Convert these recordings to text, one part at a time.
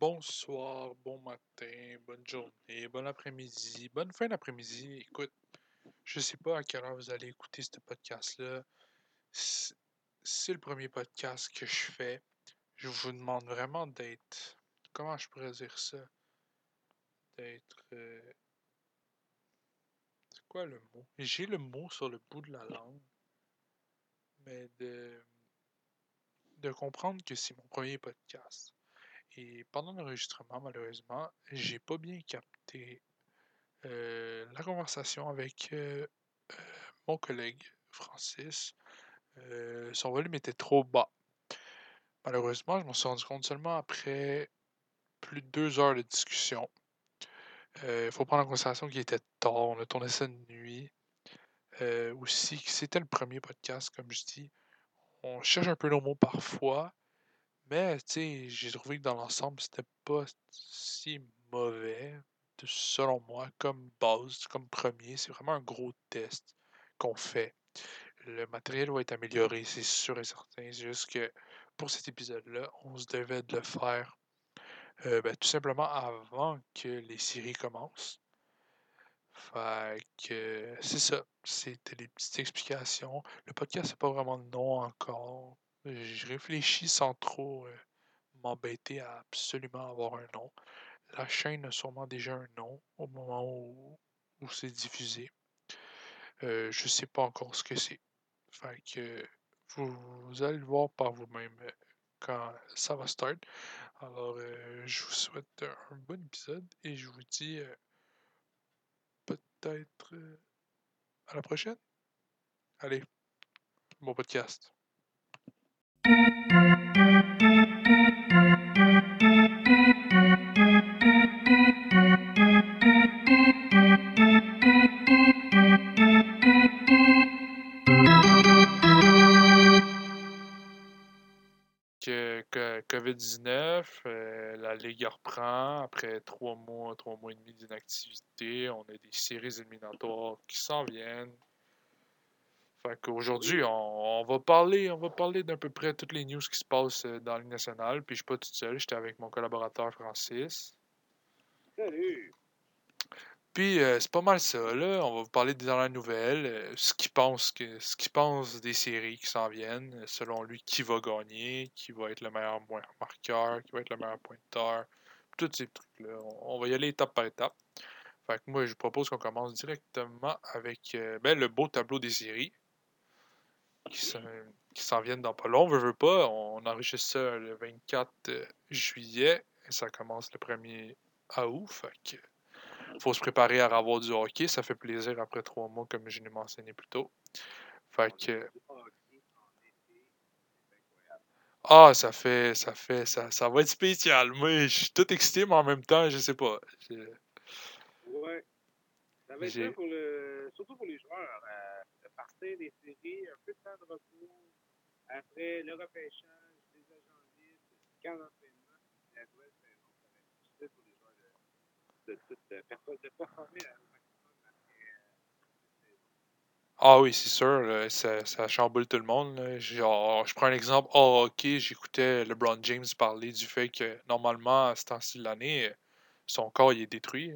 Bonsoir, bon matin, bonne journée, bon après-midi, bonne fin d'après-midi. Écoute, je sais pas à quelle heure vous allez écouter ce podcast-là. C'est le premier podcast que je fais. Je vous demande vraiment d'être. Comment je pourrais dire ça? D'être. euh, C'est quoi le mot? J'ai le mot sur le bout de la langue. Mais de. De comprendre que c'est mon premier podcast. Et pendant l'enregistrement, malheureusement, j'ai pas bien capté euh, la conversation avec euh, euh, mon collègue Francis. Son volume était trop bas. Malheureusement, je m'en suis rendu compte seulement après plus de deux heures de discussion. Il faut prendre en considération qu'il était tard, on a tourné ça de nuit. Aussi, c'était le premier podcast, comme je dis. On cherche un peu nos mots parfois, mais tu j'ai trouvé que dans l'ensemble, c'était pas si mauvais, selon moi, comme base, comme premier. C'est vraiment un gros test qu'on fait. Le matériel va être amélioré, c'est sûr et certain. C'est juste que pour cet épisode-là, on se devait de le faire euh, ben, tout simplement avant que les séries commencent. Fait que c'est ça. C'était les petites explications. Le podcast n'a pas vraiment de nom encore. Je réfléchis sans trop euh, m'embêter à absolument avoir un nom. La chaîne a sûrement déjà un nom au moment où, où c'est diffusé. Euh, je sais pas encore ce que c'est. Fait que vous, allez le voir par vous-même euh, quand ça va start. Alors, je vous souhaite un bon épisode et je vous dis peut-être à la prochaine. Allez, bon podcast. Que, que COVID-19, euh, la Ligue reprend après trois mois, trois mois et demi d'inactivité. On a des séries éliminatoires qui s'en viennent. Fait qu'aujourd'hui, on, on va parler, on va parler d'à peu près toutes les news qui se passent euh, dans la Ligue nationale. Puis je suis pas tout seul, j'étais avec mon collaborateur Francis. Salut! Puis euh, c'est pas mal ça, là. On va vous parler des dernières nouvelles, euh, ce qu'il pense que ce qu'il pense des séries qui s'en viennent, selon lui, qui va gagner, qui va être le meilleur marqueur, qui va être le meilleur pointeur, tous ces trucs-là. On, on va y aller étape par étape. Fait que moi, je propose qu'on commence directement avec euh, ben, le beau tableau des séries qui s'en viennent dans pas long. Veut, veut pas, on enregistre ça le 24 euh, juillet et ça commence le 1er août. Fait que faut se préparer à avoir du hockey. Ça fait plaisir après trois mois, comme je l'ai mentionné plus tôt. Fait que, ah, ça fait, ça fait, ça, ça va être spécial. Moi, je suis tout excité, mais en même temps, je sais pas. Ouais. Ça va être bien pour le. Surtout pour les joueurs. Euh, partir des séries, un peu de temps de repos. Après le repêchage, les agents libres, le camp d'entraînement, la nouvelle saison, ça va être difficile pour les joueurs de, de, de, de, perfor- de performer à- euh, Ah oui, c'est sûr, ça, ça chamboule tout le monde. Genre, je prends un exemple. Oh, ok, j'écoutais LeBron James parler du fait que normalement, à ce temps-ci de l'année, son corps il est détruit.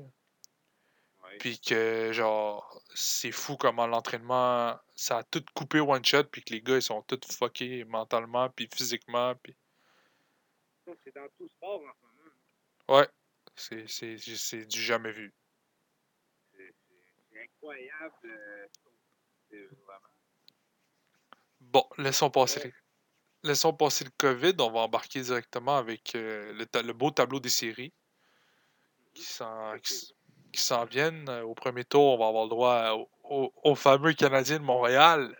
Puis que, genre, c'est fou comment l'entraînement, ça a tout coupé one shot, puis que les gars, ils sont tous fuckés mentalement, puis physiquement, puis... C'est dans tout sport en ce moment. Ouais, c'est, c'est, c'est du jamais vu. C'est incroyable. euh, vraiment. Bon, laissons passer, Ouais. laissons passer le COVID, on va embarquer directement avec euh, le, beau tableau des séries qui s'en, qui, qui s'en viennent. Euh, Au premier tour, on va avoir le droit au, au- aux fameux Canadiens de Montréal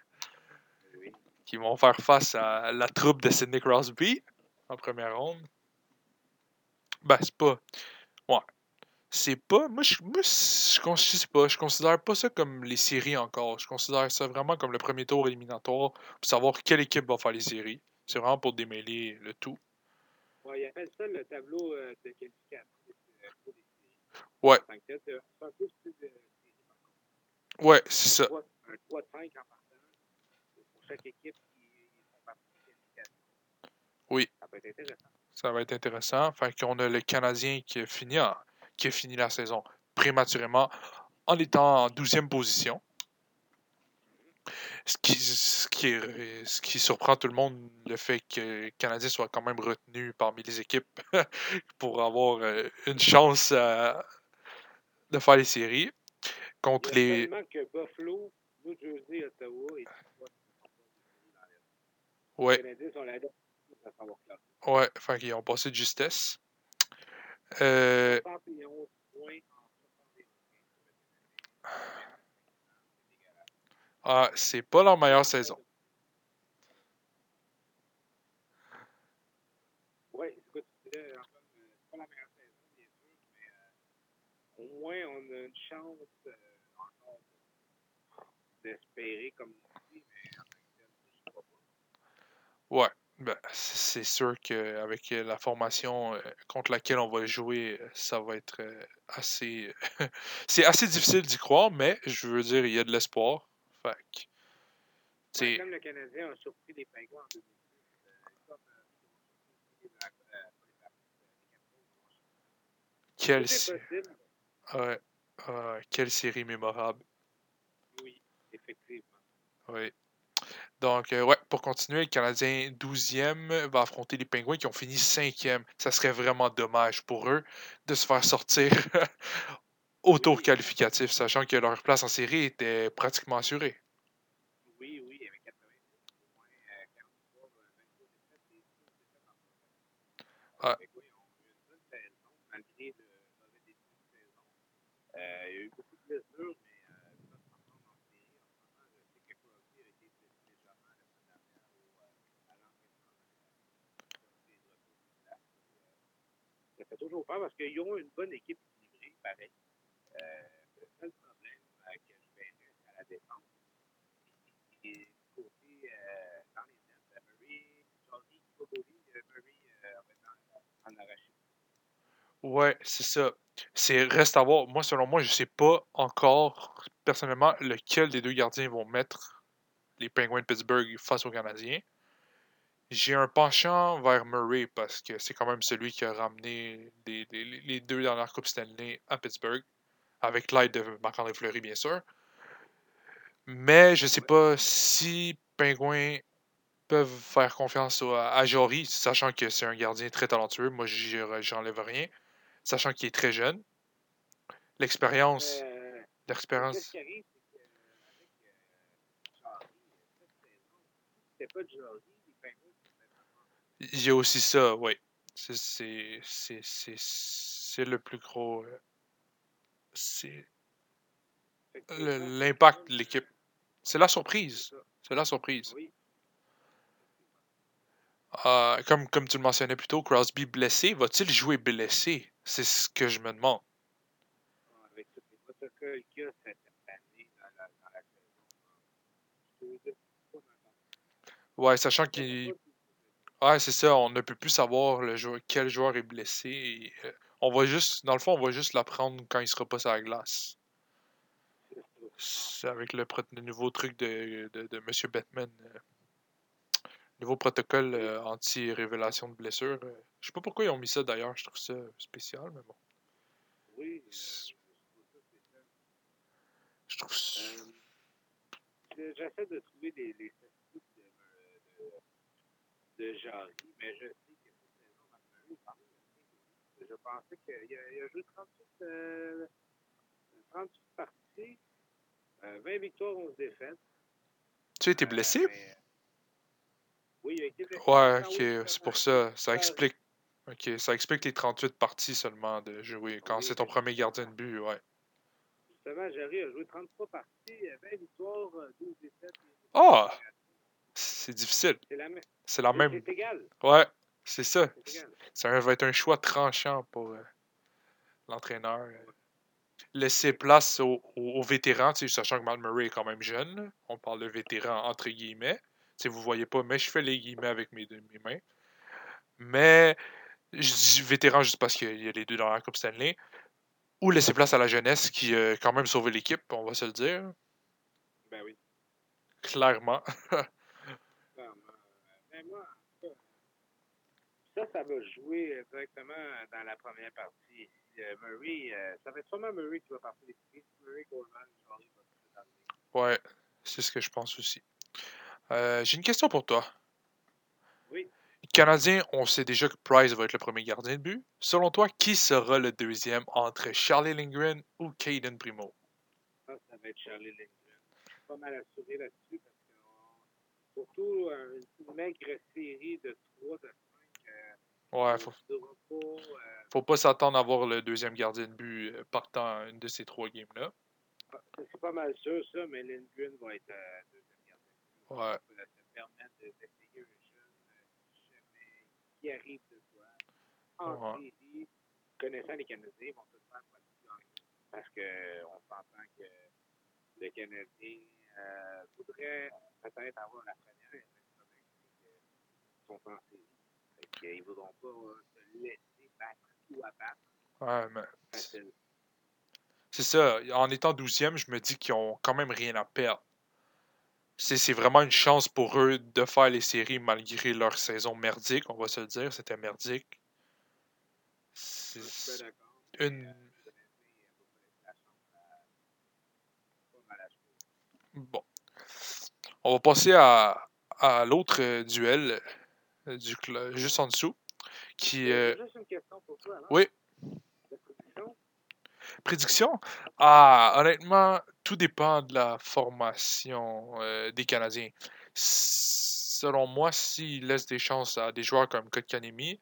qui vont faire face à la troupe de Sidney Crosby en première ronde. Ben, c'est pas. Ouais. C'est pas. Moi, je, moi, je, pas. Je considère pas ça comme les séries encore. Je considère ça vraiment comme le premier tour éliminatoire pour savoir quelle équipe va faire les séries. C'est vraiment pour démêler le tout. Ouais, ils appellent ça le tableau euh, de qualification euh, pour les séries. Ouais. Contre. Ouais, c'est ça. Trois- Un 3 de 5 en partant pour chaque équipe qui font partie de la qualification. Oui. Ça peut être intéressant. Ça va être intéressant. Fait qu'on a le Canadien qui a fini, qui a fini la saison prématurément en étant en 12e position. Ce qui, ce, qui est- ce qui surprend tout le monde, le fait que le Canadien soit quand même retenu parmi les équipes pour avoir euh, une chance à- de faire les séries contre les. que Buffalo, New Jersey, Ottawa et. Ouais, ouais, fait qu'ils ont passé de justesse. Euh, 71 points en 71 ah, c'est pas leur meilleure saison. Oui, écoute, là, Antoine, euh, c'est pas la meilleure saison, bien sûr, mais euh, au moins on a une chance euh, encore d'espérer, comme on dit, mais en tant que tel, je crois pas. Ouais, ben, c'est sûr qu'avec la formation euh, contre laquelle on va jouer, euh, ça va être euh, assez. c'est assez difficile d'y croire, mais je veux dire, il y a de l'espoir. Fait que, c'est- comme le Canadien a surpris les Pingouins en 2010, euh, comme euh, ils ont surpris les Blacks, euh, pas les Blacks, euh, les Capitals. quelle, Tout sé- est possible, ouais, euh, quelle série mémorable. oui, effectivement. Oui. Donc, euh, ouais, pour continuer, le Canadien 12e va affronter les Pingouins qui ont fini 5e. Ça serait vraiment dommage pour eux de se faire sortir au tour qualificatif, sachant que leur place en série était pratiquement assurée. Oui, oui, avec 86, au moins euh, 43, euh, 23 défaites et 12 défaites en Ouais. Fait que oui, on a eu une bonne saison, malgré le mauvais début de saison. Euh, il y a eu beaucoup de blessures, mais euh, ça euh, euh, euh, fait toujours peur parce qu'ils ont une bonne équipe équilibrée, pareil. Euh, le seul problème euh, que je verrais, à la défense. Et du côté euh, dans les euh, euh, euh, en c'est ça. C'est reste à voir. Moi, selon moi, je sais pas encore personnellement lequel des deux gardiens vont mettre les Penguins de Pittsburgh face aux Canadiens. J'ai un penchant vers Murray parce que c'est quand même celui qui a ramené les, deux dernières Coupes Stanley à Pittsburgh, avec l'aide de Marc-André Fleury, bien sûr. Mais je sais pas si Penguins peuvent faire confiance au- à Jory, sachant que c'est un gardien très talentueux. Moi, j'enlève rien. Sachant qu'il est très jeune. L'expérience. Euh, L'expérience. Ce euh, Il y a aussi ça, oui. C'est- C'est c'est- c'est- c'est le plus gros. euh, C'est le- l'impact de l'équipe. C'est la surprise. C'est la surprise. Oui, Euh, comme, comme tu le mentionnais plus tôt, Crosby blessé, va-t-il jouer blessé? C'est ce que je me demande. avec tous les protocoles qu'il y a cette année dans la, dans saison. Ouais, sachant qu'il. Ouais, c'est ça, on ne peut plus savoir le joueur, quel joueur est blessé. et, euh, on va juste, dans le fond, on va juste l'apprendre quand il sera pas sur la glace. Avec le nouveau truc de, de, de M. Batman. euh, nouveau protocole euh, anti-révélation de blessure. euh. je sais pas pourquoi ils ont mis ça d'ailleurs, je trouve ça spécial, mais bon. Oui, euh, je trouve ça spécial. Je trouve ça- Euh, je- J'essaie de trouver les, les statistiques de, de, de Jarry, mais je sais que cette saison, Marc-Marie est quand même assez évolué. Je pensais qu'il a, a joué 38, euh, 38 parties, euh, 20 victoires, 11 défaites. Tu as été blessé? mais- oui, il a été blessé. Ouais, ok, oui, c'est pour ça. Ça explique. Ok, ça explique les 38 parties seulement de jouer quand Oui, c'est ton premier gardien de but, ouais. Justement, Jarry a joué 33 parties, euh, 20 victoires, euh, 12 défaites. Ah! C'est difficile. C'est la même. C'est la c'est- même. C'est égal. Ouais, c'est ça. Ça va être un choix tranchant pour euh, l'entraîneur. euh. Laisser place aux, aux- aux vétérans, tu sais, sachant que Matt Murray est quand même jeune. On parle de vétéran entre guillemets. Tu sais, vous voyez pas, mais je fais les guillemets avec mes, deux- mes mains. Mais je dis vétéran juste parce qu'il y a les deux dans la Coupe Stanley. Ou laisser place à la jeunesse qui a quand même sauvé l'équipe, on va se le dire. Ben oui. Clairement. Clairement. Euh, Mais moi, en tout cas, ça, ça va jouer directement dans la première partie. Euh, Murray, euh, ça va être sûrement Murray qui va partir des. Murray, Goldman, va Ouais, c'est ce que je pense aussi. Euh, J'ai une question pour toi. Oui. Canadien, on sait déjà que Price va être le premier gardien de but. Selon toi, qui sera le deuxième entre Charlie Lindgren ou Caden Primo? Ça, ça va être Charlie Lindgren. Je suis pas mal assuré là-dessus parce que on- surtout euh, une maigre série de 3 de 5. Euh, Ouais, faut, euh, faut pas s'attendre à voir le deuxième gardien de but partant à une de ces trois games-là. c'est pas mal sûr, ça, mais Lindgren va être deuxième. Ouais. Se permettre de- d'essayer un jeune euh, qui arrive de quoi. En Ouais. série, connaissant les Canadiens, ils vont se faire pas gagner. Parce qu'on s'entend que le Canadien euh, voudrait peut-être avoir la première, convaincu qu'ils sont en série. Fait qu'ils ne voudront pas euh, se laisser battre ou abattre Ouais, mais facile. c'est ça. En étant douzième, je me dis qu'ils ont quand même rien à perdre. C'est vraiment une chance pour eux de faire les séries malgré leur saison merdique, on va se le dire. C'était merdique. C'est une. Bon. On va passer à, à l'autre euh, duel euh, du cl- juste en dessous. Qui euh, juste une question pour toi. Oui. Prédiction? Ah, honnêtement, tout dépend de la formation euh, des Canadiens. Selon moi, s'ils laissent des chances à des joueurs comme Kotkanemi,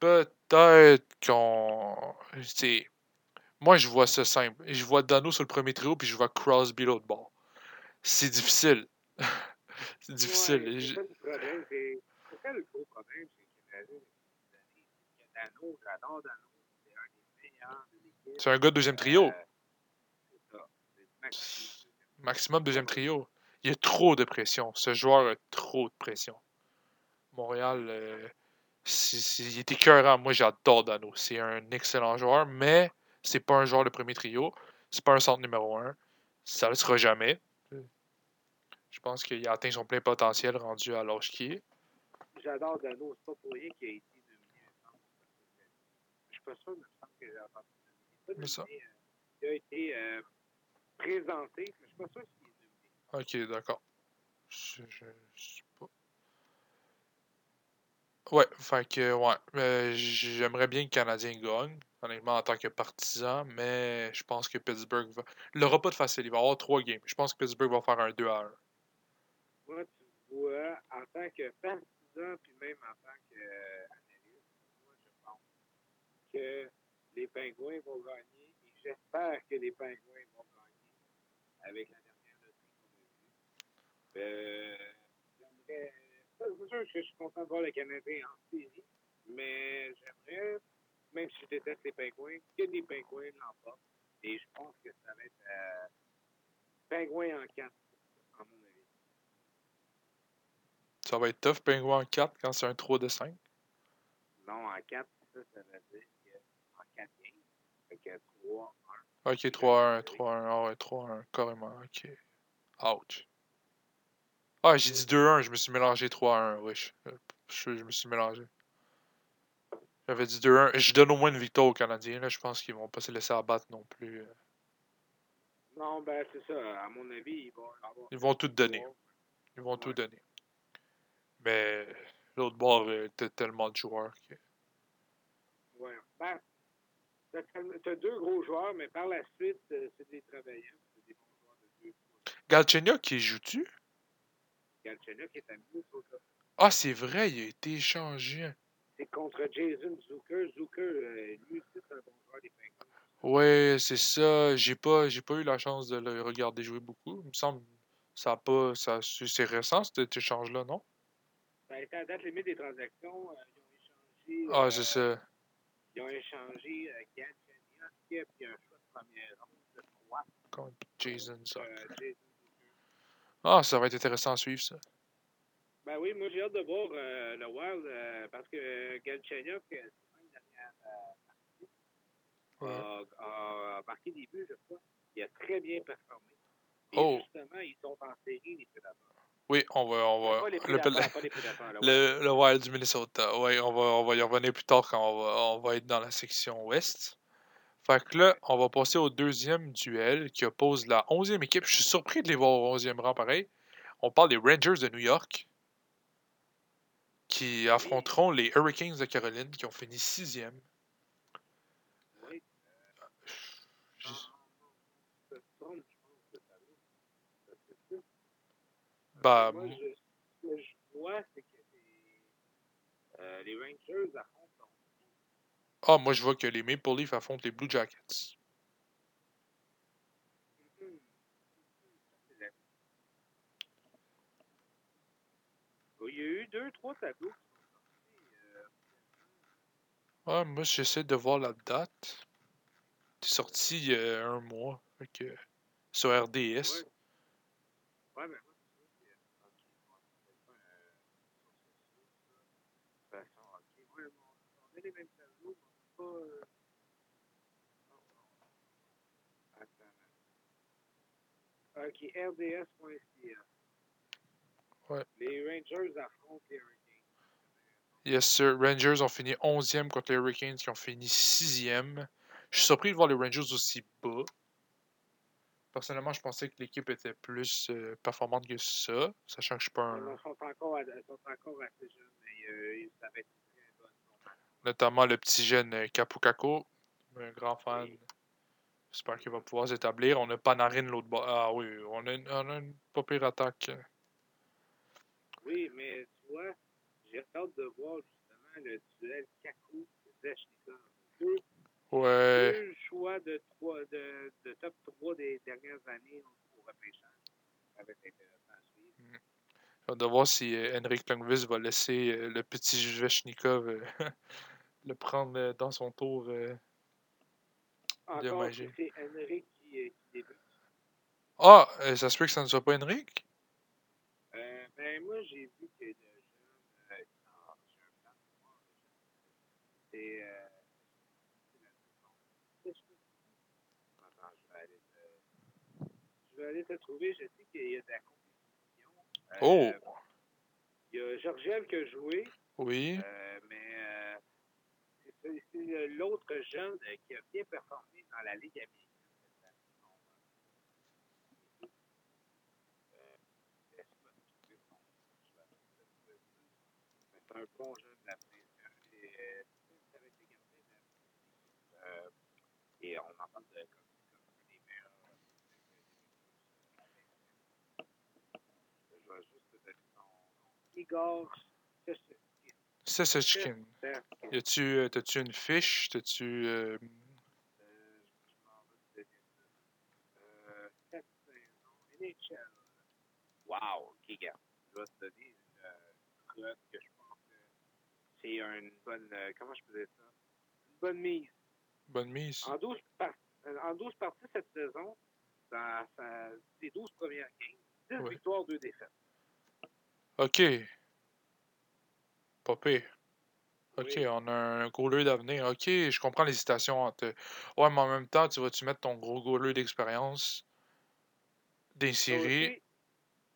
peut-être qu'on. Moi, je vois ça simple. Je vois Dano sur le premier trio, puis je vois Crosby l'autre bord. C'est difficile. c'est difficile. Ouais, Je- c'est ça le problème. C'est c'est ça le gros problème chez les Canadiens depuis des années. C'est que Dano, j'adore Dano. C'est un des meilleurs de l'équipe. C'est un gars de deuxième trio. Euh, c'est ça. C'est le maximum. Deuxième trio. Il y a trop de pression. Ce joueur a trop de pression. Montréal, euh, il est écœurant. Moi, j'adore Dano. C'est un excellent joueur, mais c'est pas un joueur de premier trio. C'est pas un centre numéro un. Ça le sera jamais. Je pense qu'il a atteint son plein potentiel rendu à l'âge qu'il est. J'adore Dano. C'est pas pour rien qu'il a été centre. Je suis pas sûr, mais il me semble que Il a été euh, présenté, je suis pas sûr s'il est nominé. Ok, d'accord. Je, je, je sais pas. Ouais, fait que, ouais. euh, J'aimerais bien que le Canadien gagne, honnêtement, en tant que partisan, mais je pense que Pittsburgh va. Il n'aura pas de facile, il va avoir trois games. Je pense que Pittsburgh va faire un 2 à 1. Moi, tu vois, en tant que partisan, puis même en tant qu'analyste, moi, je pense que les Pingouins vont gagner et j'espère que les Pingouins vont avec la dernière loterie qu'on a vue. Euh, j'aimerais- c'est sûr que je suis content de voir le Canadien en série, mais j'aimerais, même si je déteste les Pingouins, que les Pingouins l'emportent. Et je pense que ça va être euh, Pingouins en 4, en mon avis. Ça va être tough, Penguin en 4 quand c'est un 3 de 5. Non, en 4, ça, ça veut dire qu'en 4 games, fait que 3, Ok, 3-1, 3-1, ah ouais, 3-1, carrément, ok. Ouch. Ah, j'ai dit 2-1, je me suis mélangé 3-1, wesh. Euh, Je, je me suis mélangé. J'avais dit 2-1. Je donne au moins une victoire aux Canadiens, là. Je pense qu'ils vont pas se laisser abattre non plus. euh. 1. Non, ben, c'est ça. À mon avis, ils vont avoir. Ils vont tout donner. Ils vont tout donner. Mais l'autre bord, euh, t'as tellement de joueurs que. Ouais. Ben, tellement- t'as deux gros joueurs, mais par la suite, euh, c'est des travailleurs. C'est des bons joueurs de deux. Galchenyuk, qui joue-tu? Galchenyuk est à Minnesota. Ah, c'est vrai, il a été échangé. C'est contre Jason Zucker. Zucker, euh, lui aussi, c'est un bon joueur des Penguins. Ouais, c'est ça. J'ai pas, j'ai pas eu la chance de le regarder jouer beaucoup. Il me semble ça a pas, ça, c'est récent cet échange-là, non? Ben, à la date limite des transactions, euh, ils ont échangé. Ah, euh, c'est ça. Ils ont échangé euh, Galchenyuk puis un choix de première ronde de 3. Contre Jason Zucker. Euh. Ah, ça va être intéressant à suivre, ça. Ben oui, moi j'ai hâte de voir euh, le Wild euh, parce que euh, Galchenyuk, euh, c'est pas une dernière euh, partie, a, a marqué des buts, je crois. Il a très bien performé. Et Oh. justement, ils sont en série, les Prédateurs. Oui, on va. On va Pas les le, prédateurs, pas les prédateurs. là, ouais. le, le Wild du Minnesota. Oui, on va, on va y revenir plus tard quand on va, on va être dans la section ouest. Fait que là, on va passer au deuxième duel qui oppose la 11e équipe. Je suis surpris de les voir au 11e rang pareil. On parle des Rangers de New York qui affronteront les Hurricanes de Caroline qui ont fini 6e. Oui. Je- Non, non, ça se trompe, je pense, le tableau. Ça se peut. Bah, Moi, je, ce que je vois, c'est que les, euh, les Rangers affrontent. ah, moi je vois que les Maple Leafs affrontent les Blue Jackets. Il y a eu deux, trois tableaux qui sont sortis. euh, Ah, moi j'essaie de voir la date. C'est sorti il y a un mois. Fait que, sur RDS. Ouais. Ouais, mais moi, c'est sûr que. Ok, moi, c'est pas un. De toute façon, ok. Ouais, bon, on a les mêmes tableaux, mais on n'a pas. euh, non, non. Attends. Ok, RDS.ca. Ouais. Les Rangers affrontent les Hurricanes. Yes, sir. Rangers ont fini 11e contre les Hurricanes qui ont fini 6e. Je suis surpris de voir les Rangers aussi bas. Personnellement, je pensais que l'équipe était plus euh, performante que ça, sachant que je suis pas Ils un. sont encore, à- ils sont encore assez jeunes, mais euh, ça va être une très. Notamment le petit jeune euh, Capukako, un grand fan. Oui. J'espère qu'il va pouvoir s'établir. On a Panarin l'autre bas. Ah oui, on a une, on a une pas pire attaque. Oui, mais tu vois, j'ai hâte de voir justement le duel Kaku-Zechnikov. Deux, Ouais. deux choix de, trois, de, de top 3 des dernières années au repêchage. Ça va être intéressant à suivre. On va voir si euh, Henrik Lundqvist va laisser euh, le petit Zvechnikov euh, le prendre dans son tour. Encore, c'est Henrik qui, euh, qui débute. Ah, euh, ça se peut que ça ne soit pas Henrik? Euh, ben, moi, j'ai vu que le jeune. Euh. C'est. Euh, je vais aller te. Je vais aller te trouver. Je sais qu'il y a de la compétition. Euh, Oh! Il y a Georgiev qui a joué, Oui. euh, mais euh, c'est euh, l'autre jeune euh, qui a bien performé dans la Ligue américaine C'est un bon jeune de la euh, euh, Et on en parle de comme, comme des meilleurs. Je vais juste te donner son nom. Igor. C'est ce chicken. Y a-tu, euh, t'as-tu une fiche? T'as-tu. euh, Euh. Wow, ok, gars. Je vais te donner une euh, que je pense que c'est une bonne. euh, comment je peux dire ça? Une bonne mise. bonne mise? En 12, par- en 12 parties cette saison, dans ses 12 premières games, 10 Ouais. victoires, 2 défaites. Ok. Pas pire. Ok, Oui. on a un goaler d'avenir. Ok, je comprends l'hésitation entre. Ouais, mais en même temps, tu vas-tu mettre ton gros goaler d'expérience des Ça aussi,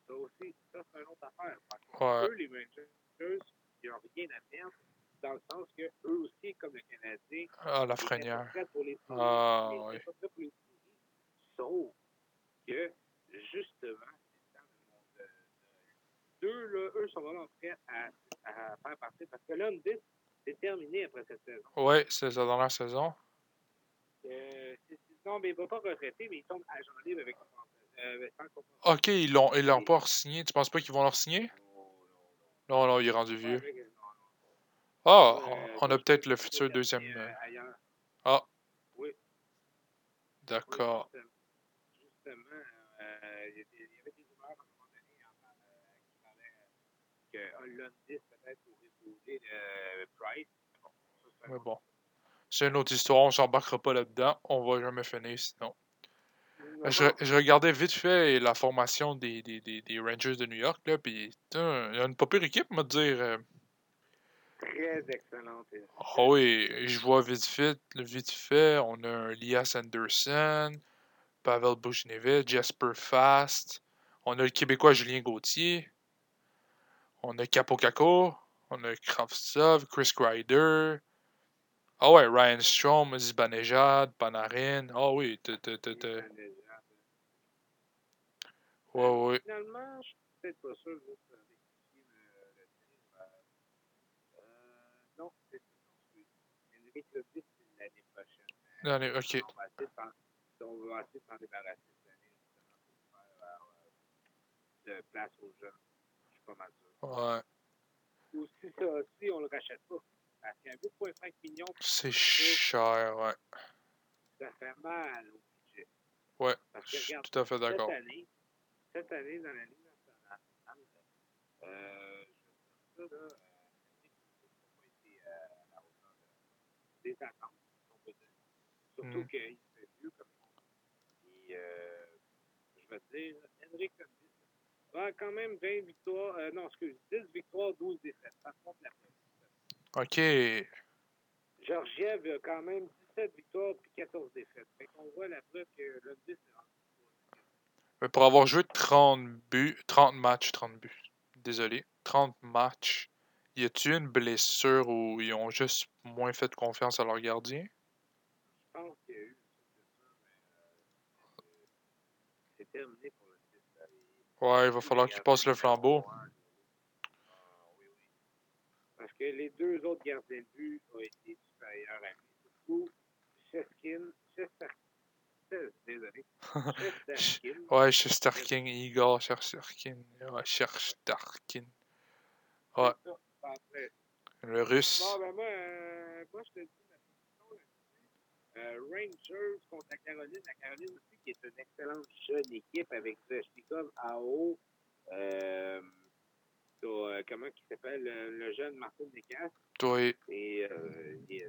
ça aussi, ça c'est une autre affaire. Par contre, Ouais. Eux, les Rangers, ils n'ont rien à perdre, dans le sens que eux aussi, comme le Canadien, Ah, la ils étaient pas frenière. prêts pour les séries. Ah, Ils oui. pas prêts pour les séries. Sauf que, justement, c'est le temps de mon- de- de- Eux, là, eux sont vraiment prêts à, à faire partie. Parce que là, Lundis, c'est terminé après cette saison. Ouais, c'est sa dernière saison. Euh, non, mais il ne va pas retraiter, mais il tombe agent libre avec euh, sans. Ok, ils l'ont ils l'ont pas signé. Tu penses pas qu'ils vont leur signer? Non, non, il est rendu vieux. Ah, Euh, on- a peut-être le futur deuxième. euh, euh. Ah. Oui. Oui, D'accord. justement, justement, euh, il y a des- il y avait des rumeurs à un moment donné en par- euh, qui parlaient euh, que Hollandis peut-être épouser euh, Price. Bon, ça, Mais bon. C'est une autre histoire, on s'embarquera pas là-dedans. On va jamais finir sinon. Non, Je, je regardais vite fait la formation des, des, des, des Rangers de New York, là, puis il y a une pas pire équipe, me dire. euh. Très excellente. Ah oui, je vois vite fait, vite fait, on a un Lias Anderson, Pavel Buchnevich, Jasper Fast, on a le Québécois Julien Gauthier. On a Capocacco, on a Kravtsov, Chris Kreider. Ah ouais, Ryan Strom, Zibanejad, Panarin. Ah oui, t'as- Ouais, ouais. Finalement, je suis peut-être pas sûr juste de rectifier le, tir. Euh, euh, non, c'est Henrik Lundqvist, c'est l'année prochaine. L'année- ok. On va essayer de s'en- on va essayer de s'en débarrasser cette année, justement, pour faire euh, de place aux jeunes. Je suis pas mal sûr. Ouais. Ou si ça, si on le rachète pas. Parce qu'un 8,5 millions, C'est cher, ouais. ça fait mal au budget. Ouais, Parce je que suis regarde, tout à fait d'accord. cette année, cette année dans la Ligue nationale, euh, je ça, là, euh, Henrik Lundqvist n'a pas été euh, à la hauteur de- des attentes, on peut dire. Surtout Mm. qu'il se fait vieux comme. Et, euh, je te dire, Henrik Va quand même 20 victoires, euh, non, excuse, 10 victoires, 12 défaites. Par contre, la Ok. Georgiev a quand même 17 victoires puis 14 défaites. Fait qu'on voit la preuve que Lundqvist est rendu pour avoir joué 30 buts, 30 matchs, 30 buts, désolé, 30 matchs, y a-tu une blessure où ils ont juste moins fait confiance à leur gardien? Je pense qu'il y a eu ça, mais euh, c'est terminé pour le titre. Ouais, il va falloir qu'ils passent le flambeau. Ah, oui, oui. Parce que les deux autres gardiens de but ont été supérieurs à lui. Surtout Cheskin, Chester, désolé, Chesterkin. Ouais, Shesterkin, Igor Shesterkin. Ouais, Shesterkin. Ouais. Le russe. Bon, ben moi, euh, moi je te dis. Euh, Rangers contre la Caroline. La Caroline aussi, qui est une excellente jeune équipe avec Zvechnikov, AO, euh, euh, comment il s'appelle, le, le jeune Martin Descastes Toi, et, euh, et, euh,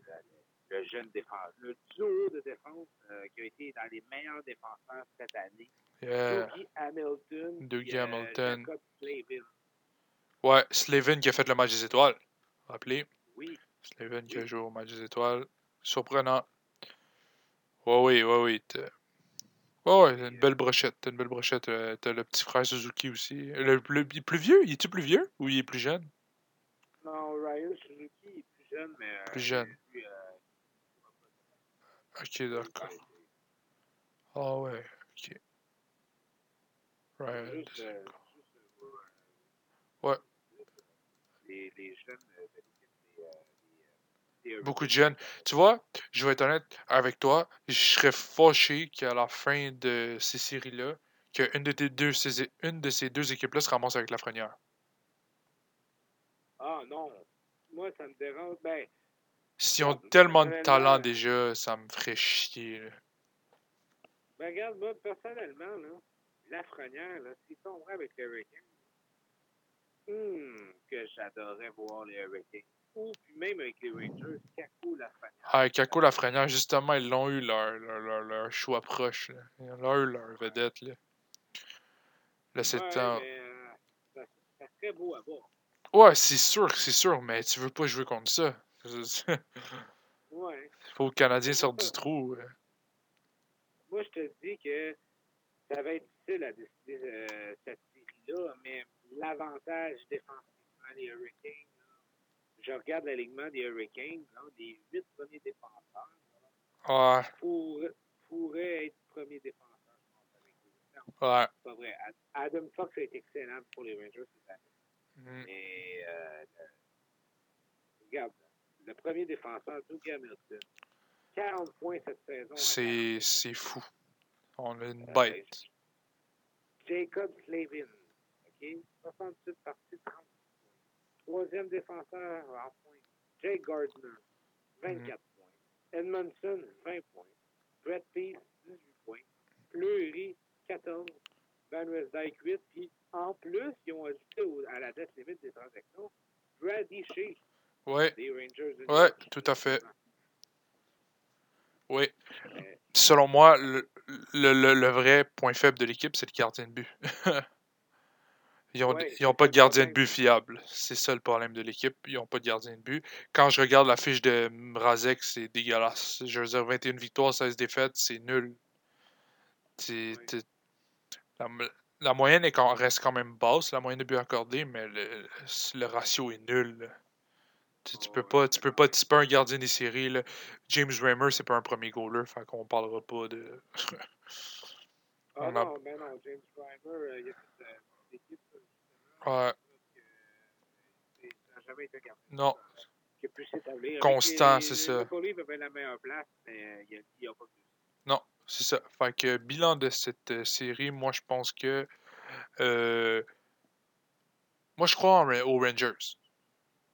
le, jeune défenseur, le duo de défense qui a été dans les meilleurs défenseurs cette année. yeah. Dougie Hamilton. Dougie Hamilton. Slavin. Ouais, Slavin qui a fait le match des étoiles. Rappelez. Oui, Slavin qui a Oui. joué au match des étoiles. Surprenant. Ouais, oui, ouais, oui. t'as- Ouais, ouais, t'as une belle brochette. T'as une belle brochette. euh, T'as le petit frère Suzuki aussi. Le, le- il est plus vieux? Il est-tu plus vieux? Ou il est plus jeune? non, Ryan Suzuki est plus jeune, mais. euh, Plus jeune. lui, euh, Ok, d'accord. Ah ouais, ok. Euh, euh, Ouais. Les, les jeunes de de l'équipe, les, euh, les, euh, les Beaucoup de jeunes. Tu vois, je vais être honnête avec toi, je serais fâché qu'à la fin de ces séries-là, qu'une de, tes deux, ces, une de ces deux équipes-là se ramasse avec la Lafrenière. Ah non, moi ça me dérange. Ben, S'ils ont tellement de talent déjà, ça me ferait chier. là. ben regarde, moi personnellement, là, Lafrenière, là, s'il tomberait avec les Hurricanes, hum, que j'adorerais voir les Hurricanes. Ou puis même avec les Rangers, Caco Lafrenière. Ah, Kako Lafrenière, justement, ils l'ont eu leur, leur, leur, leur choix proche. là. Ils ont eu leur vedette. Là, là c'est Ouais, temps- euh, ça, serait beau à voir. Ouais, c'est sûr, c'est sûr, mais tu veux pas jouer contre ça. Ouais. Faut que le Canadien sorte du trou. Moi, je te dis que ça va être difficile à décider euh, cette série-là, mais l'avantage défensivement des Hurricanes, je regarde l'alignement des Hurricanes, là, les huit premiers défenseurs Ouais, pourraient, pourraient être premiers défenseurs, je pense, avec les Non, ouais. c'est pas vrai. Ad- Adam Fox a été excellent pour les Rangers cette année. Mm. Mais, euh, le- regarde, le premier défenseur, Doug Hamilton, 40 points cette saison. C'est c'est fou. On a une Euh, bête. Jacob Slavin, OK? 68 parties, 30 points. Troisième défenseur en points, Jake Gardner, 24 points. Edmondson, 20 points. Brett Peace, 18 points. Fleury, 14. Van Westdyke, 8. Puis, en plus, ils ont ajouté au- à la dette limite des transactions Brady Shea, Ouais, des Rangers. de Ouais, York. tout à fait. oui. Euh, Selon moi, le, le, le- le vrai point faible de l'équipe, c'est le gardien de but. Ils n'ont Ouais, pas de gardien de but fiable. C'est ça le problème de l'équipe. Ils n'ont pas de gardien de but. Quand je regarde la fiche de Mrazek, c'est dégueulasse. Je veux dire, 21 victoires, 16 défaites, c'est nul. Ouais. la, la moyenne est quand- reste quand même basse, la moyenne de buts accordés, mais le, le ratio est nul. Tu, tu Oh, peux ouais, pas, tu peux pas, pas un gardien des séries. Là. James Raymer, c'est pas un premier goaler, fait qu'on parlera pas de. Ah a- non, ben non, James Reimer, euh, il a fait euh, une équipe, justement, Ouais, jamais été non, qui a pu s'établir. Constant, c'est ça. Le Coley avait la meilleure place, mais euh, il n'y a pas non, c'est ça. Fait que bilan de cette euh, série, moi je pense que. euh, moi je crois en aux Rangers.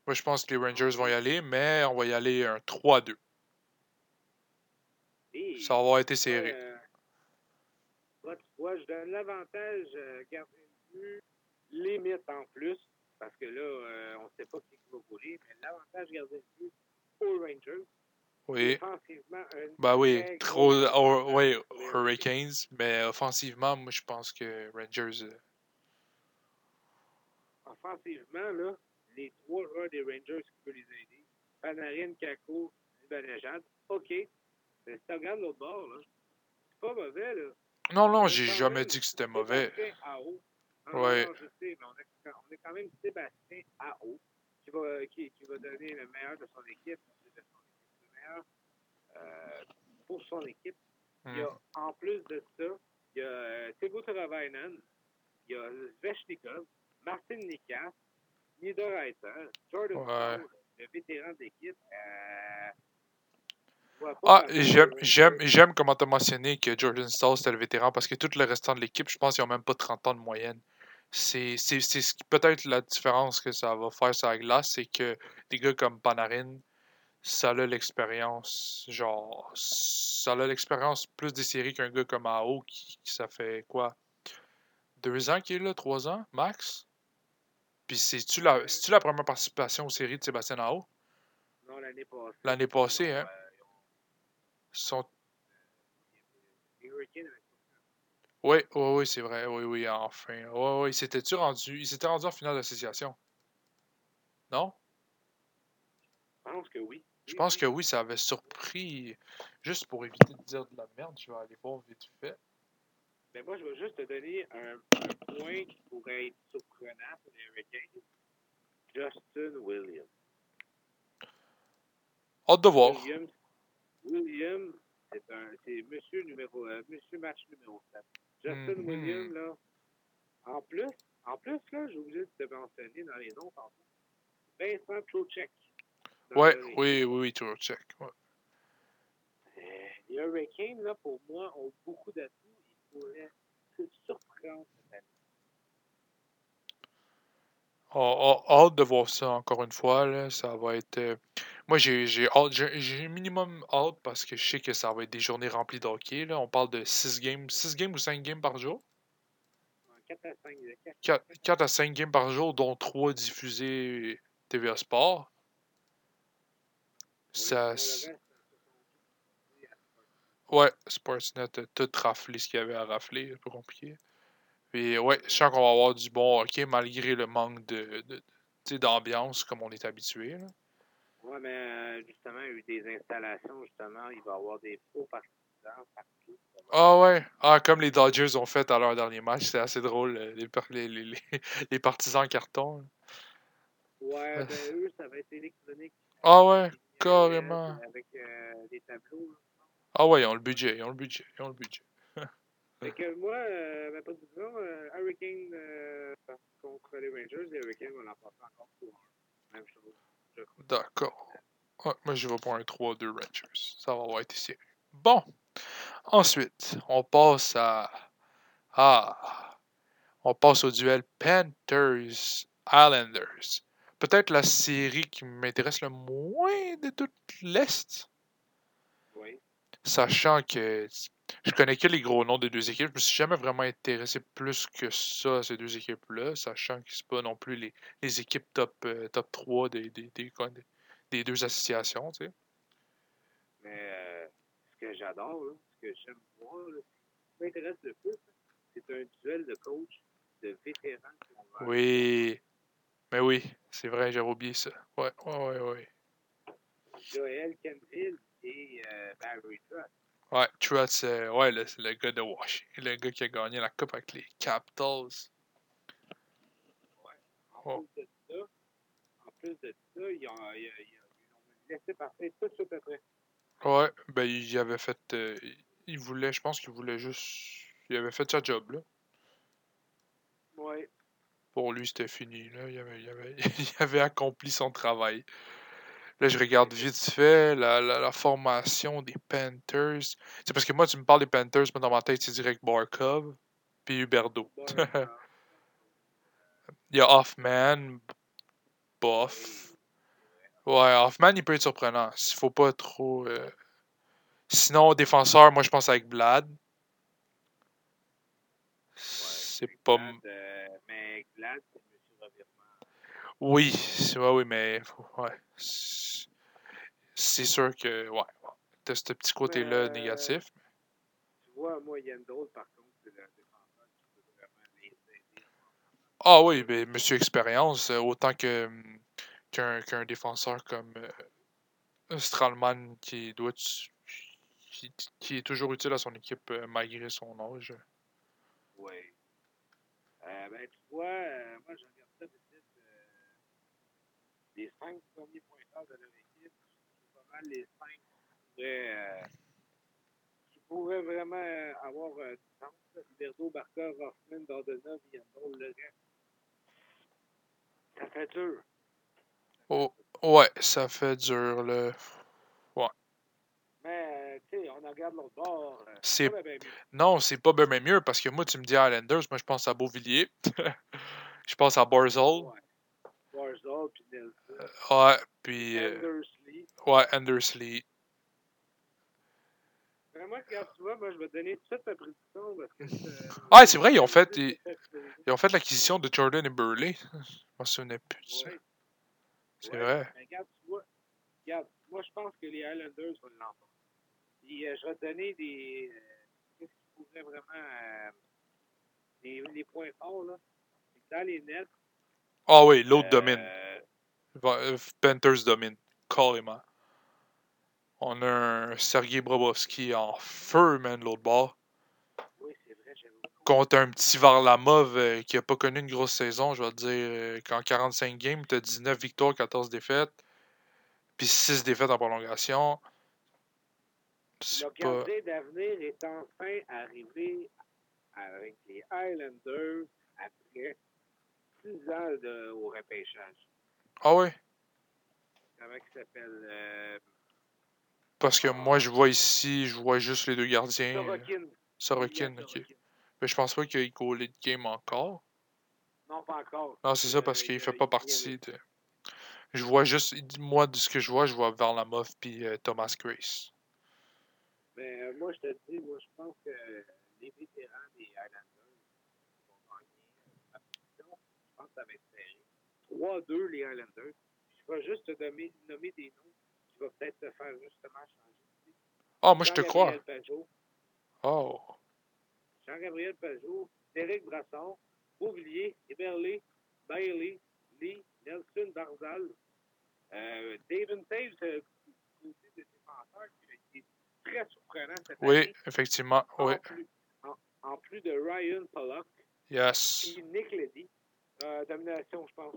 Moi je pense que les Rangers vont y aller, mais on va y aller un 3-2. Et, Ça va avoir été ouais, serré. euh, moi, tu vois, je donne l'avantage euh, de but, limite en plus, parce que là, euh, on ne sait pas qui va voler, mais l'avantage gardien de but aux Rangers, Oui. offensivement, un Bah oui, trop. gros oh, les Hurricanes, mais offensivement, moi je pense que Rangers. euh, offensivement, là, les trois joueurs des Rangers qui peuvent les aider, Panarin, Kako, Zibanejad, OK. Mais si tu regardes l'autre bord, là, c'est pas mauvais, là. Non, non, j'ai jamais dit que c'était mauvais. Ao. Ouais. non, je sais, mais on a, on a quand même Sébastien Ao qui va, qui, qui va donner le meilleur de son équipe, de son équipe, le meilleur euh, pour son équipe. Il y a, Hmm. en plus de ça, il y a euh, Tebo Travainen, il y a Svechnikov, Martin Nikas, Niederreiter, Jordan Ouais. Paul, le vétéran d'équipe. Euh, Ah, j'aime comment tu as mentionné que Jordan Stahl c'était le vétéran parce que tout le restant de l'équipe, je pense qu'ils n'ont même pas 30 ans de moyenne. C'est, c'est, c'est ce qui- peut-être la différence que ça va faire sur la glace, c'est que des gars comme Panarin, ça a l'expérience, genre, ça a l'expérience plus des séries qu'un gars comme AO qui, qui ça fait quoi? Deux ans qu'il est là, trois ans, max? Puis c'est-tu la, c'est-tu la première participation aux séries de Sébastien AO Non, l'année passée. L'année passée, hein? euh, Ils sont les Hurricanes avec Oui, oui, oui, c'est vrai. Oui, oui, enfin. Oui, oui. S'était-tu rendu. Ils s'étaient rendus en finale d'association? Non? Je pense que oui. Je pense que oui, ça avait surpris. Juste pour éviter de dire de la merde, je vais aller voir vite fait. Mais moi, je vais juste te donner un, un point qui pourrait être surprenant pour les Hurricanes. Justin Williams. Hâte de voir. Williams, Williams c'est un c'est monsieur numéro euh, monsieur match numéro 7. Justin Mhm. Williams, là, en plus, en plus, là, j'ai oublié de te mentionner dans les noms tantôt. Vincent dans Ouais, le oui, oui, oui, toujours check. Ouais. Euh, Les Hurricanes, là, pour moi, ont beaucoup d'atouts. Ils pourraient se surprendre cette année. Oh, oh, hâte de voir ça encore une fois. Là. Ça va être. euh, Moi, j'ai j'ai hâte. J'ai j'ai minimum hâte parce que je sais que ça va être des journées remplies de hockey. Là. On parle de 6 games, 6 games ou 5 games par jour? En 4 à 5, 4 4, 4 à 5 games par jour, dont 3 diffusés TVA Sport. Ça, ouais, Sportsnet a tout raflé ce qu'il y avait à rafler, un peu compliqué. Puis ouais, je sens qu'on va avoir du bon hockey malgré le manque de, d'ambiance comme on est habitué. là. Oui, mais euh, justement, il y a eu des installations, justement. Il va y avoir des faux partisans partout. Ah ouais, ah, comme les Dodgers ont fait à leur dernier match, c'est assez drôle, euh, les, les, les, les- partisans en carton. Ouais, ben eux, ça va être électronique. Ah ouais, Ils, euh, carrément. Avec euh, des tableaux. Ah ouais, ils ont le budget, ils ont le budget, ils ont le budget. Fait que moi, euh, ma prédiction, euh, Hurricane contre les Rangers, les Hurricanes vont l'emporter encore pour. Même chose. D'accord. Ouais, moi, je vais pour un 3-2 Rangers. Ça va avoir été serré. Bon. Ensuite, on passe à. Ah. On passe au duel Panthers-Islanders. Peut-être la série qui m'intéresse le moins de toute l'Est. Oui. Sachant que je connais que les gros noms des deux équipes. Je me suis jamais vraiment intéressé plus que ça à ces deux équipes-là. Sachant que c'est pas non plus les, les équipes top, euh, top 3 des, des, des, des- des deux associations. Tu sais. Mais euh, ce que j'adore, ce que j'aime voir, là, ce qui m'intéresse le plus, c'est un duel de coach de vétérans Oui. Mais oui, c'est vrai, j'avais oublié ça. Ouais, ouais, ouais, ouais. Joël Kenfield et euh, Barry Trotz. Ouais, euh, ouais, le, le gars de Washington, le gars qui a gagné la Coupe avec les Capitals. En Oh. plus de ça, en plus de ça, ils ont, ils, ils- ils ont laissé partir tout de suite après. Ouais, ben il avait fait. euh, il voulait, je pense qu'il voulait juste. Il avait fait sa job, là. Ouais. Pour lui, c'était fini, là. Il avait, il, avait, il avait accompli son travail. Là, je regarde vite fait la, la, la formation des Panthers. C'est parce que moi, tu me parles des Panthers, moi, dans ma tête, c'est direct Barkov, puis Huberdo. Il y a Hoffman, bof. Ouais, Hoffman, il peut être surprenant. Il faut pas trop. euh, Sinon, défenseur, moi, je pense avec Vlad. C'est pas. Euh, mais Glad, c'est. Revirement. Oui, ouais, oui, mais. Ouais. C'est sûr que. Ouais. T'as ce petit côté-là Euh, négatif. Tu vois, moi, Yandel, par contre, c'est le défenseur qui peut vraiment les aider. Ah oui, mais monsieur expérience, euh, autant que hum, qu'un qu'un défenseur comme euh, Stralman qui doit qui, qui est toujours utile à son équipe euh, malgré son âge. Oui. Euh, ben, tu vois, euh, moi, je regarde ça les cinq premiers pointeurs de leur équipe, mal les cinq pourraient, euh, qui pourraient vraiment euh, avoir euh, du sens. là. Huberdeau, Barker, Hoffman, Dordona, Yandel, le reste. Ça fait dur. Oh, ouais, ça fait dur là. Mais, euh, tu sais, on regarde l'autre bord. C'est- Non, c'est pas bien mieux parce que moi, tu me dis Islanders, moi je pense à Beauvillier. je pense à Barzell. Ouais. Puis Nelson. Ouais, puis. Ouais, Andersley. Vraiment, regarde, tu vois, moi, je vais donner tout de suite ma prédiction parce que. euh, Ah, c'est vrai, ils ont fait- ils- c'est- Ils ont fait l'acquisition de Jordan et Burley. Je m'en souvenais plus de ça. Ouais. C'est Ouais, vrai. Mais regarde, tu vois, regarde, moi, je pense que les Highlanders vont l'emporter. Puis, euh, je vais te donner des. euh, Qu'est-ce qui pourrait vraiment. euh, les, les points forts, là. Dans les nets. Ah oui, l'autre euh, domine. Euh, Panthers domine. Carrément. On a un Sergei Brobovski en feu, man, de l'autre bord. Oui, c'est vrai, Contre un petit Varlamov euh, qui a pas connu une grosse saison, je vais te dire, euh, qu'en 45 games, t'as 19 victoires, 14 défaites. Puis 6 défaites en prolongation. Le pas. d'avenir est enfin arrivé avec les Highlanders après six ans de, au repêchage. Ah ouais? Comment il s'appelle? Euh, Parce que moi, je vois ici, je vois juste les deux gardiens. euh, Sorokin. Sorokin, ok. Mais je pense pas qu'il goalé de game encore. Non, pas encore. Non, c'est ça, Euh, parce qu'il il- fait pas partie de. Je vois juste. Moi, de ce que je vois, je vois Varlamov puis euh, Thomas Grace. Mais euh, moi, je te dis, moi, je pense que les vétérans des Highlanders vont gagner la position. Je pense que ça va être serré. 3-2 les Highlanders. Je vais juste te nommer, nommer des noms qui vont peut-être te faire justement changer. Ah, moi, je te crois. Pajot, Oh. Jean-Gabriel Pajot, Derek Brassard, Bouvillier, Eberle, Bailey, Lee, Nelson Barzal, euh, David Taves, euh, côté de défenseur qui été très surprenant cette Oui, année. effectivement. En, Oui. plus, en, en plus de Ryan Pollock Yes. et Nick Leddy. Euh, domination, je pense.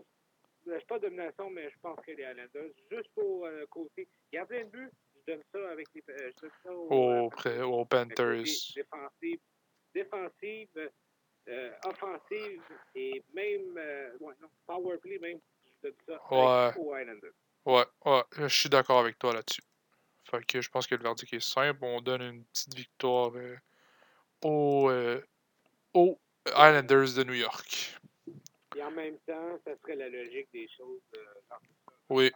Euh, C'est pas domination, mais je pense que les Highlanders, juste pour euh, côté gardien de but, je donne ça avec les. euh, je donne ça aux, euh, aux Panthers. Défensive, défensive offensive et même. Ouais, non, power play même. Je donne ça Ouais. aux Highlanders. Ouais, ouais. Je suis d'accord avec toi là-dessus. Fait que je pense que le verdict est simple. On donne une petite victoire aux, aux Islanders de New York. Et en même temps, ça serait la logique des choses. Euh, dans tout ça. Oui.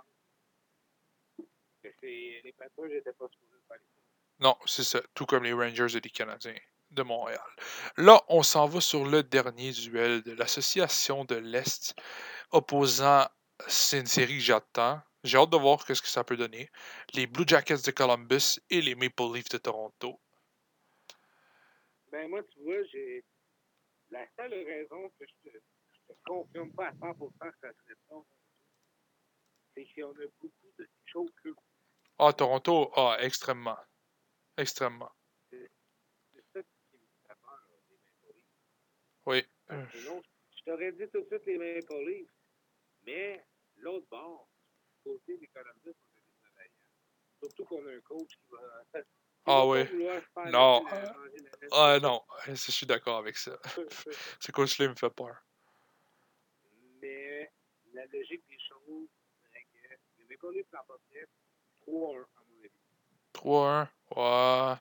Les n'étaient pas supposés faire les Non, c'est ça. Tout comme les Rangers et les Canadiens de Montréal. Là, on s'en va sur le dernier duel de l'Association de l'Est opposant, c'est une série que j'attends. J'ai hâte de voir ce que ça peut donner. Les Blue Jackets de Columbus et les Maple Leafs de Toronto. Ben, moi, tu vois, j'ai. La seule raison que je te, je te confirme pas à 100% que ça serait ça. C'est qu'on a beaucoup de choses que. Ah, Toronto, ah, extrêmement. Extrêmement. Oui. Je t'aurais dit tout de suite les Maple Leafs, mais l'autre bord, côté des Columbus, on a des travailleurs. Surtout qu'on a un coach qui va. Ah oui. Non. Ah non, je suis d'accord avec ça. Ce coach-là me fait peur. Mais la logique des choses les Maple Leafs l'emporteraient 3-1 à mon avis. 3-1.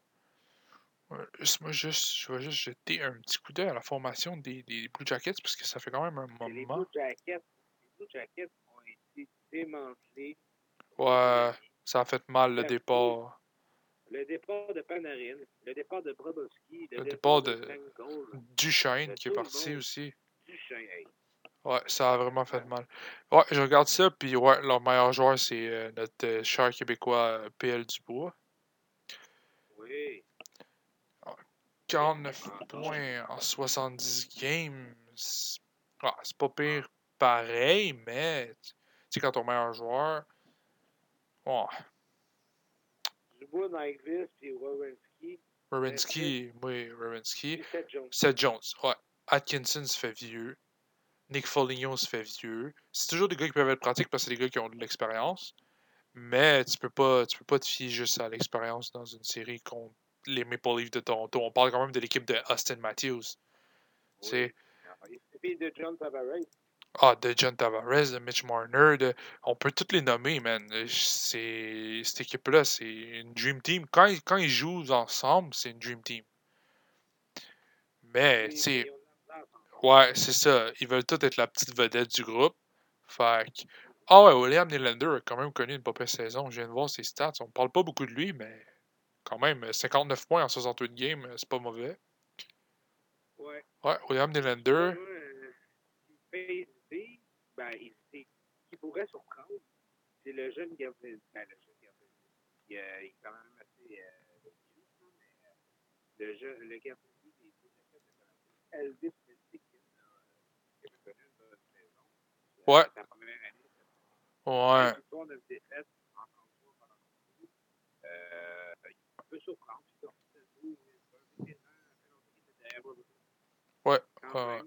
Ouais. Moi, juste, je vais juste jeter un petit coup d'œil à la formation des, des Blue Jackets parce que ça fait quand même un Et Les moment. Blue Jackets, les Blue Jackets ont été démantelés. Ouais, ça a fait mal le départ. Le départ de Panarin, le départ de Brobowski, le, Le départ, départ de, de- Duchesne qui est parti aussi. Duchesne. Hey, Ouais, ça a vraiment fait mal. Ouais, je regarde ça, puis ouais, leur meilleur joueur, c'est euh, notre euh, cher Québécois euh, PL Dubois. Oui. 49 points en 70 games. C'est ah, c'est pas pire pareil, mais tu sais, quand ton meilleur joueur. Ouais, Dubois, Nyquist, puis Wawinski, Rowinski, oui, Rowinski. puis Seth Jones. Seth Jones, ouais. Atkinson se fait vieux. Nick Foligno se fait vieux. C'est toujours des gars qui peuvent être pratiques parce que c'est des gars qui ont de l'expérience. Mais tu peux pas tu peux pas te fier juste à l'expérience dans une série contre les Maple Leafs de Toronto. On parle quand même de l'équipe de Austin Matthews. Sais, Et puis de John Tavares. ah, de John Tavares, de Mitch Marner, de- on peut tous les nommer, man. C'est, cette équipe-là, c'est une Dream Team. Quand, ils- quand ils jouent ensemble, c'est une Dream Team. Mais, tu sais, Et on a l'air ensemble. Ouais, c'est ça. Ils veulent tous être la petite vedette du groupe. Fait que- Ah ouais, William Nylander a quand même connu une pas saison. Je viens de voir ses stats. On parle pas beaucoup de lui, mais quand même, 59 points en 68 games, c'est pas mauvais. Ouais. Ouais, William Nylander. Moi, euh, ben, hésiter, qui pourrait surprendre, c'est le jeune Gabriel. Ben, le jeune Gabriel. Il, euh, il est quand même assez euh, mais euh, le jeune, le Gabriel Jackets de Columbus, Elvis Metzger, là, euh, qui avait connu une bonne saison. Euh, Ouais. Sa première année, Ouais. Une victoire, neuf défaites, en 33 pendant le euh, Il peut surprendre. Puis, donc, c'est tout, c'est un vétéran, ça fait longtemps qu'il était derrière Robertson. Ouais. Euh,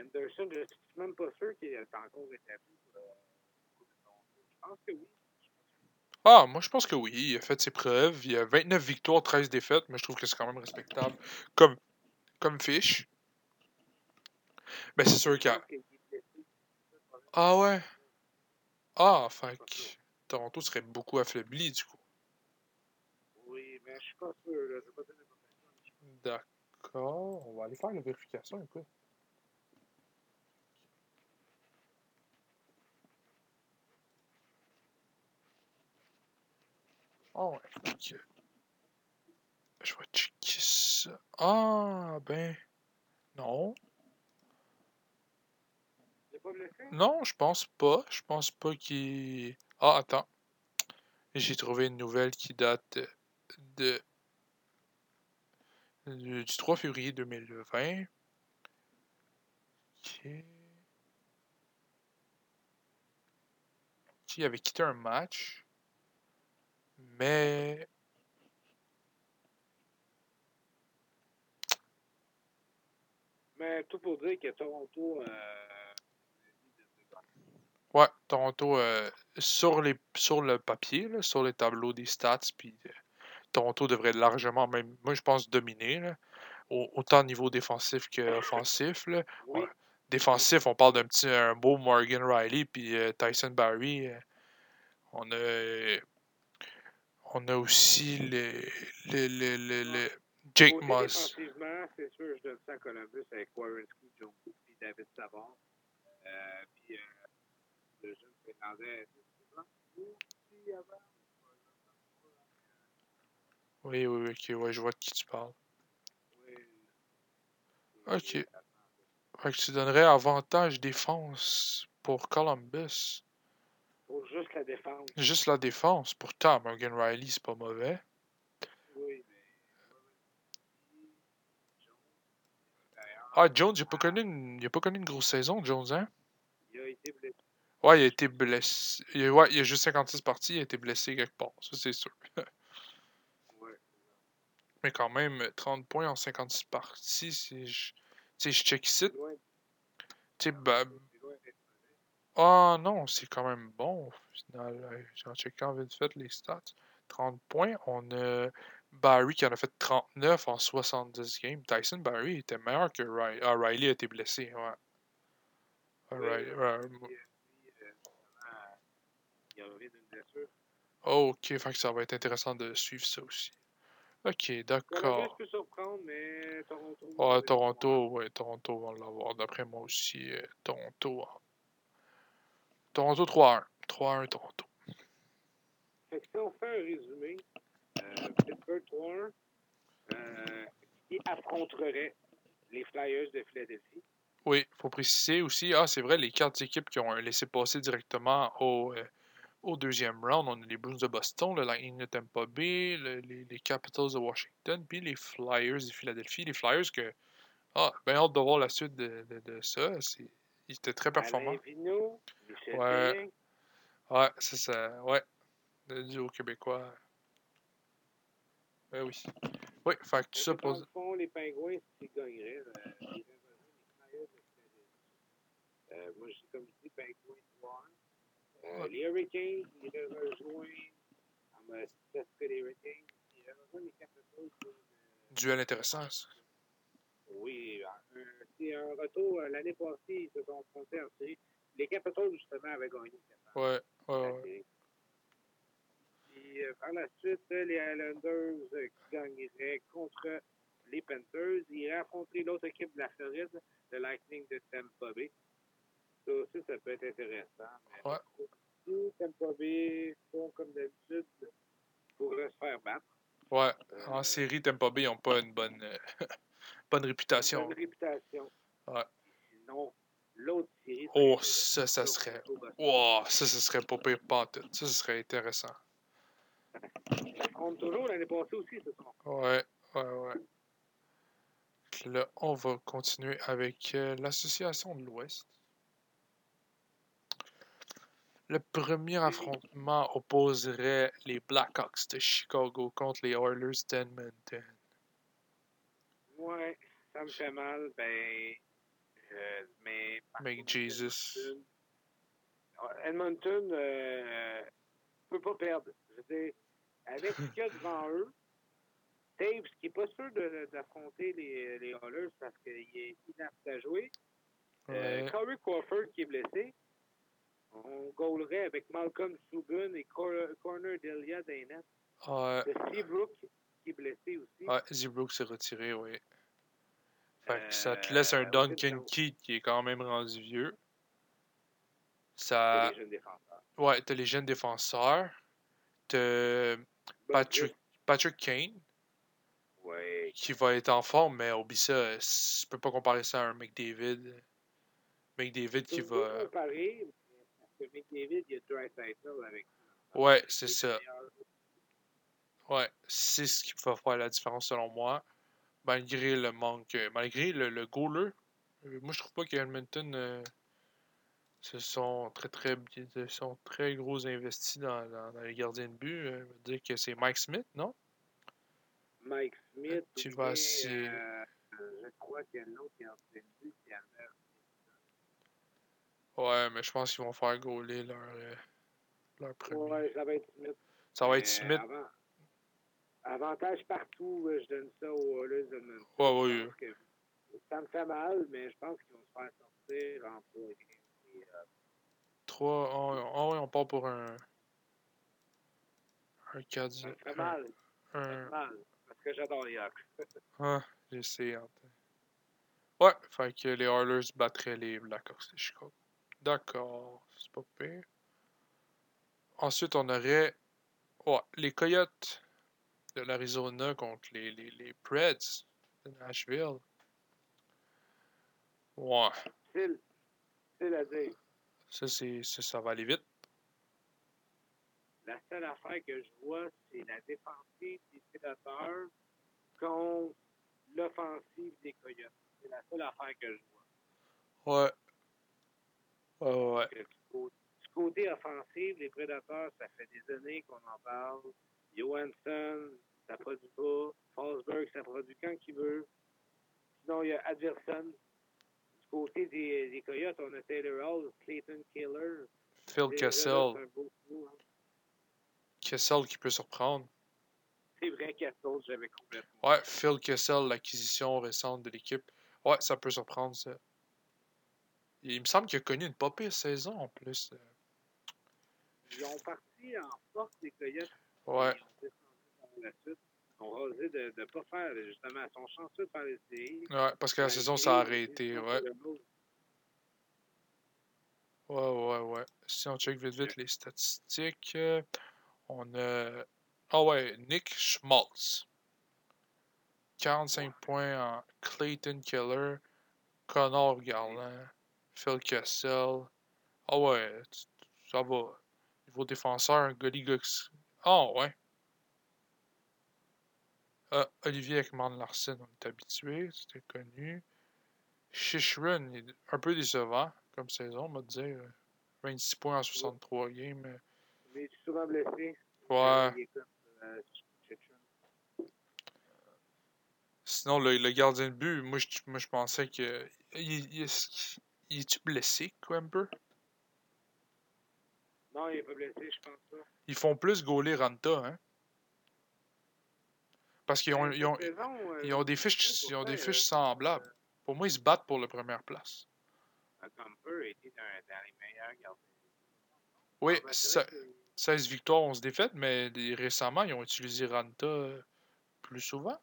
Anderson, je ne suis même pas sûr qu'il est encore établi pour euh. Je pense que oui. Ah, moi je pense que oui. Il a fait ses preuves. Il a 29 victoires, 13 défaites, mais je trouve que c'est quand même respectable comme, comme fiche. Mais c'est sûr qu'il y a. pense qu'il est blessé. C'est ça le problème. Ah ouais? Ah, fait que Toronto serait beaucoup affaibli du coup. Oui, mais je suis pas sûr. Là. Je vais pas quoi. D'accord. On va aller faire la vérification, écoute. Ah ouais. ok. Je vais checker ça. Ah, ben. Non. Pas blessé? Non, je pense pas. Je pense pas qu'il. Ah, attends. J'ai trouvé une nouvelle qui date de. du du 3 février 2020. Ok. Qui avait quitté un match. Mais. Mais tout pour dire que Toronto. Euh, Ouais, Toronto, euh, sur, les, sur le papier, là, sur les tableaux des stats, puis euh, Toronto devrait largement, même, moi je pense, dominer, là, au- autant au niveau défensif qu'offensif. là. oui. Ouais. Défensif, on parle d'un petit, un beau Morgan Riley, puis euh, Tyson Barry. euh, on a. On a aussi le, le, le, le, le Jake Côté Moss. C'est sûr, je donne ça à Columbus avec Warrenski, Joe Cook, puis David Savard. Euh, puis Oui, oui, ok, ouais, je vois de qui tu parles. Ok. Fait que tu donnerais avantage défense pour Columbus. Pour juste la défense. Juste la défense. Pourtant, Morgan Riley, c'est pas mauvais. Oui, mais. Ah, Jones, il a pas connu une, il a pas connu une grosse saison, Jones, hein? il a été blessé. Ouais, il a été blessé. Il a, ouais, il a juste 56 parties, il a été blessé quelque part, ça c'est sûr. Ouais. Mais quand même, 30 points en 56 parties, c'est Tu sais, je check ici. Tu sais, mauvais. Ah non, c'est quand même bon au final. En checkant vite fait les stats. 30 points. On a Barry qui en a fait 39 en 70 games. Tyson Barry était meilleur que Riley. Ah, Riley a été blessé, ouais. Riley- ouais, Puis, euh, lui, euh, justement, il revient d'une blessure. oh, ok, fait que ça va être intéressant de suivre ça aussi. Ok, d'accord. mais Toronto. Ouais, euh, Toronto, ouais, Toronto va l'avoir. D'après moi aussi, euh, Toronto. hein. Toronto 3-1. 3-1 Toronto. Fait que si on fait un résumé, euh, Pittsburgh 3 euh, qui affronterait les Flyers de Philadelphie? Oui, faut préciser aussi, ah, c'est vrai, les quatre équipes qui ont un laissé-passer directement au, euh, au deuxième round, on a les Bruins de Boston, le Lightning de Tampa Bay, le- les, les Capitals de Washington, puis les Flyers de Philadelphie. Les Flyers que, ah, bien hâte de voir la suite de, de, de ça. C'est, ils étaient très performants. Ouais. Ouais, c'est ça, ouais, le duo québécois. Ben oui. Oui, fait que tout ça pour... fond, les Pingouins, gagneraient, euh, Philadelphie. Euh, moi, dis comme je dis, Pingouins 3 euh. Les Hurricanes, ils iraient rejoindre. Ah, mais ça serait les Hurricanes. Ils iraient rejoindre les Capitals. de- Duel intéressant, ça. Oui, un- c'est un retour. euh, L'année passée, ils se sont affrontés en série. Les Capitals, justement, avaient gagné Ouais, ouais. Puis, euh, par la suite, euh, les Islanders euh, qui gagneraient contre les Panthers. Ils iraient affronter l'autre équipe de la Floride, le Lightning de Tampa Bay. Ça aussi, ça peut être intéressant. Mais Ouais. si Tampa Bay font comme d'habitude, pourraient se faire battre. Ouais, Euh, en série, Tampa Bay n'ont pas une bonne, euh, bonne réputation. Bonne réputation. Ouais. Sinon, l'autre série. Oh, ça, ça serait. Wow, ça, ce serait pas pire pas en tout. Ça, ce serait intéressant. Ça compte toujours l'année passée aussi, ce sont. Ouais, ouais, ouais. Là, on va continuer avec euh, l'Association de l'Ouest. Le premier affrontement opposerait les Blackhawks de Chicago contre les Oilers d'Edmonton. Ouais, ça me fait mal, ben. euh, mais. Make Jesus. Edmonton, Edmonton euh, peut pas perdre. Je veux dire, avec ce qu'il y a devant eux, Taves, qui n'est pas sûr de- d'affronter les, les Oilers parce qu'il est inapte à jouer. Euh, Ouais. Corey Crawford qui est blessé. On goalerait avec Malcolm Subban et Cor- Corner Delia. Ouais, Le Seabrook qui est blessé aussi. ouais, Z-Brook s'est retiré, oui. Fait que ça te Euh, laisse un ouais, Duncan. Keith qui est quand même rendu vieux. Ça. les jeunes défenseurs. Ouais, t'as les jeunes défenseurs. T'as Patrick, Patrick Kane Ouais. qui va être en forme, mais oublie ça, tu peux pas comparer ça à un McDavid. McDavid qui va. comparer, que McDavid, il avec lui. Ouais, c'est ça. Ouais, c'est ce qui va faire la différence selon moi. Malgré le manque. Malgré le, le goaler. Euh, Moi, je trouve pas qu'Edmonton euh, se sont très très se sont très gros investis dans, dans, dans les gardiens de but. Euh, je veux dire que c'est Mike Smith, non? Mike Smith. Tu vas euh, je crois qu'il y a un autre qui est en train de qui avait. Ouais, mais je pense qu'ils vont faire goaler leur, euh, leur premier. Ouais, ça va être Smith. Ça va être Smith. avant- avantage partout, euh, je donne ça aux Oilers de. Ouais, ouais, Ça me fait mal, mais je pense qu'ils vont se faire sortir en trois games. Et, euh, 3. Oh, ouais, on part pour un. Un 4 Ça me fait mal. Ça me Un, fait mal. Parce que j'adore les Hawks. Ah, j'essaie. Ouais, fait que les Oilers battraient les Blackhawks de Chicago. D'accord, c'est pas pire. Ensuite, on aurait les Coyotes de l'Arizona contre les, les, les Preds de Nashville. Ouais. Style à dire. ça, c'est, ça, ça va aller vite. La seule affaire que je vois, c'est la défensive des Prédateurs contre l'offensive des Coyotes. C'est la seule affaire que je vois. Ouais. Ouais, ouais. Que du, côté, offensif, les Prédateurs, ça fait des années qu'on en parle. Johansson, ça produit pas. Forsberg, ça produit quand qu'il veut. Sinon, il y a Adverson. Du côté des, des Coyotes, on a Taylor Hall, Clayton Killer. Phil Kessel. hein. Kessel qui peut surprendre. C'est vrai qu'Assault, j'avais complètement. Ouais, Phil Kessel, l'acquisition récente de l'équipe. Ouais, ça peut surprendre, ça. Il me semble qu'il a connu une pas pire saison en plus. Ils ont parti en force, les Coyotes. Ouais, Ils ont la suite. Ont rasé de ne pas faire, justement. Ils sont chanceux de faire les séries. ouais, parce que la saison s'est arrêtée. Ouais, ouais, ouais, ouais. Si on check vite vite les statistiques, euh, on a. Ah ouais, Nick Schmaltz. 45 points en Clayton Keller, Connor Garland, Phil Kessel. Ah ouais, t- ça va. Niveau défenseur, Gully Gux. Ah ouais. Ah, Olivier Ekman Larsen, on est habitué, c'était connu. Est un peu décevant comme saison, on va dire. 26 points en 63 games. euh, Mais il est souvent blessé. Ouais. Euh. Sinon, le, le gardien de but, moi je, moi, je pensais que. Il, il est-tu blessé, peu? Non, il est pas blessé, je pense pas. Ils font plus gauler Ranta, hein? Parce qu'ils ont, ils ont, cette saison, euh, ils ont des fiches, ils ont des euh, fiches semblables. Pour moi, ils se battent pour la première place. euh, Gumper était dans, dans les meilleurs gardiens. Oui, Ah, ben, 16 victoires, 11 défaites, mais récemment, ils ont utilisé Ranta euh, plus souvent.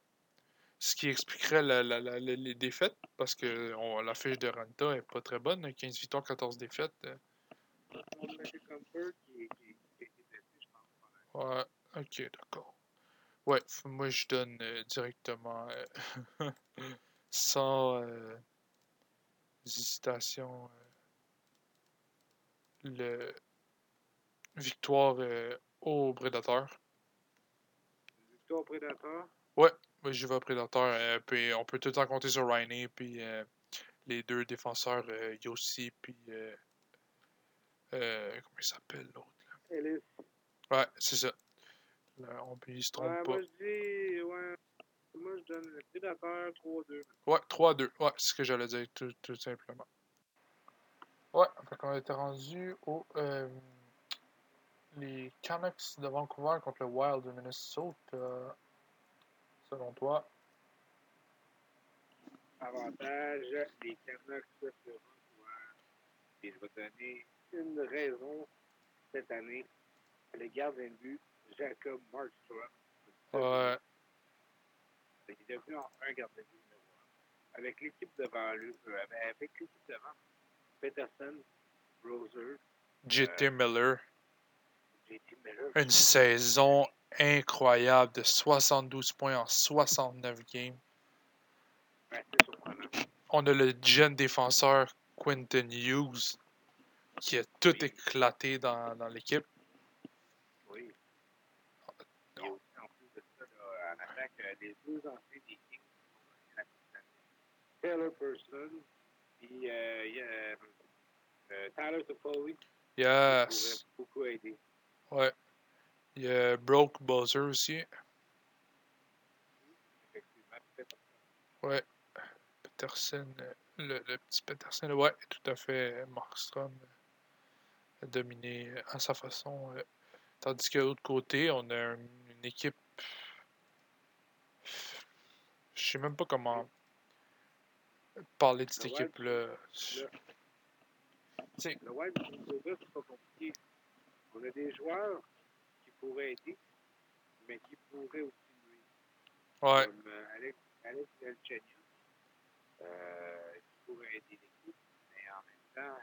Ce qui expliquerait la- la- les défaites, parce que on- la fiche de Ranta est pas très bonne. 15 victoires, 14 défaites. euh. Ouais, ok, d'accord. Ouais, moi je donne euh, directement euh, sans euh, hésitation le victoire au Prédateur. Victoire Prédateur? Ouais, moi j'y vais au Prédateur. euh, puis on peut tout le temps compter sur Riney puis euh, les deux défenseurs euh, Yossi puis euh, comment il s'appelle l'autre là? Ellis. Ouais, c'est ça. Là, on peut, il se trompe Ouais, pas. moi je dis, ouais. Moi je donne le Prédateur 3-2. Ouais, 3-2. Ouais, c'est ce que j'allais dire, tout, tout simplement. Ouais, qu'on était rendu au. les Canucks de Vancouver contre le Wild de Minnesota. Euh, selon toi? Avantage, les Canucks de Vancouver. Et je vais donner une raison cette année. Le gardien de but, Jacob Markstrom. Ouais, Il est devenu un gardien de but numéro. Avec l'équipe devant lui, euh, avec l'équipe devant, Peterson, Roser, JT Miller. JT Miller. Une saison incroyable de 72 points en 69 games. Ouais. On a le jeune défenseur Quentin Hughes qui a tout Oui. éclaté dans, dans l'équipe. Oui. Et aussi, en plus de ça, là, en attaque, les deux anciens des Kings qui ont gagné la Coupe Stanley. Taylor Person, puis euh, il y a euh, euh, Tyler Toffoli qui Yes. beaucoup aider. Ouais. Il y a Broke Buzzer aussi. Ouais. Peterson, euh, le, le petit Peterson, ouais, tout à fait. Markstrom euh, a dominé euh, à sa façon. euh. Tandis que de l'autre côté, on a un- une équipe. Je sais même pas comment parler de cette équipe-là. le- Wild c'est pas compliqué. On a des joueurs qui pourraient aider, mais qui pourraient aussi nuire. Ouais, Comme euh, Alex, Alex Galchenyuk, euh, qui pourrait aider l'équipe, mais en même temps,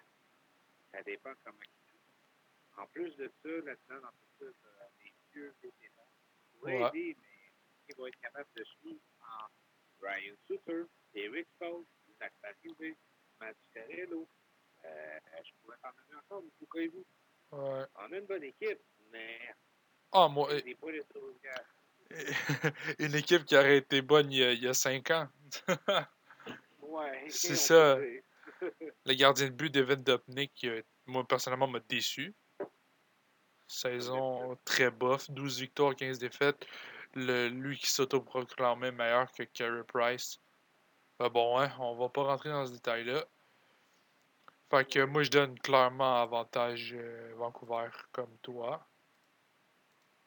ça dépend comment il joue. En plus de ça, là-dedans, dans tout ça, t'as des vieux vétérans pourraient Ouais. aider, mais qui vont être capables de suivre en Ryan Suter, Eric Stoltz, Zach Parise, Mathieu Carello. Euh, je pourrais en donner encore, mais pourquoi vous? ouais. On a une bonne équipe, mais Ah, moi, des de sauvegarde. une équipe qui aurait été bonne il y a, il y a 5 ans. Ouais, C'est ça. Le gardien de but Devin Dopnik, euh, moi personnellement, m'a déçu. Saison très bof, 12 victoires, 15 défaites. Le, lui qui s'autoproclamait meilleur que Carey Price. Ben bon, hein, on va pas rentrer dans ce détail-là. Fait que moi, je donne clairement avantage euh, Vancouver comme toi.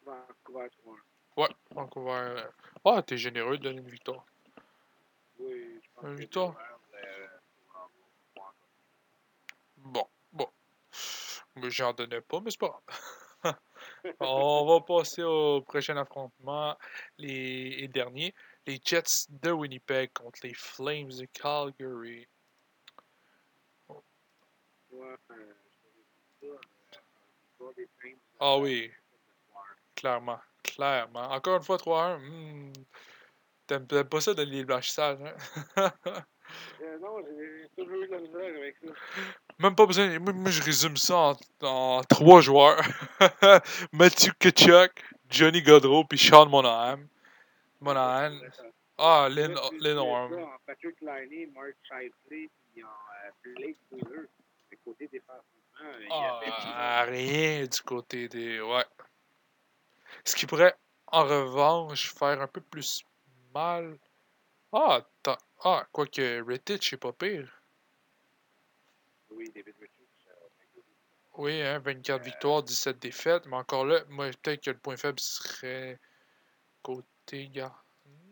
Vancouver 3 Ouais, Vancouver. euh, Ah, t'es généreux de donner une victoire. Oui, je pense Un que victoire. Euh, Bon, bon. Moi, j'en donnais pas, mais c'est pas grave. On va passer au prochain affrontement, les, les derniers. Les Jets de Winnipeg contre les Flames de Calgary. Ouais, euh, Ah oui. Clairement. Clairement. Encore une fois, 3-1. hmm, T'aimes pas ça de les blanchissages, hein? Euh, non, j'ai toujours eu de la misère avec ça. Même pas besoin. Moi, moi, je résume ça en, en trois joueurs Matthew Kachuk, Johnny Godreau, puis Sean Monahan. Monahan. Ah, mets ça en Patrick Liney, Mark Shifley, puis en euh, Blake Wheeler. Le côté défensivement, Ah, rien du côté des. Ouais. Ce qui pourrait, en revanche, faire un peu plus mal. Ah, ah quoique Rettich, c'est pas pire. Oui, David euh, Oui, hein, 24 victoires, 17 défaites. Mais encore là, moi, peut-être que le point faible serait côté gars.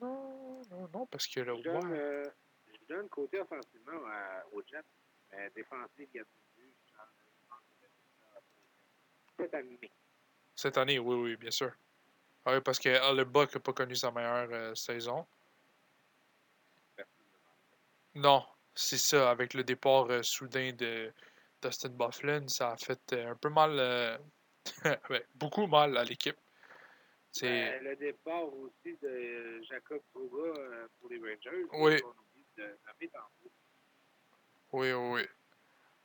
Non, non, non, parce que le Je donne, euh, je donne côté offensivement euh, aux Jets, mais défensif, il y a du but. je pense que c'est Cette année. Oui, oui, bien sûr. Ah oui, parce que Hellebuck n'a pas connu sa meilleure euh, saison. Non, c'est ça. Avec le départ euh, soudain de Dustin Bufflin, ça a fait euh, un peu mal, ouais, beaucoup mal à l'équipe. C'est Ben, le départ aussi de Jacob Trouba pour les Rangers. Oui. On de oui, oui.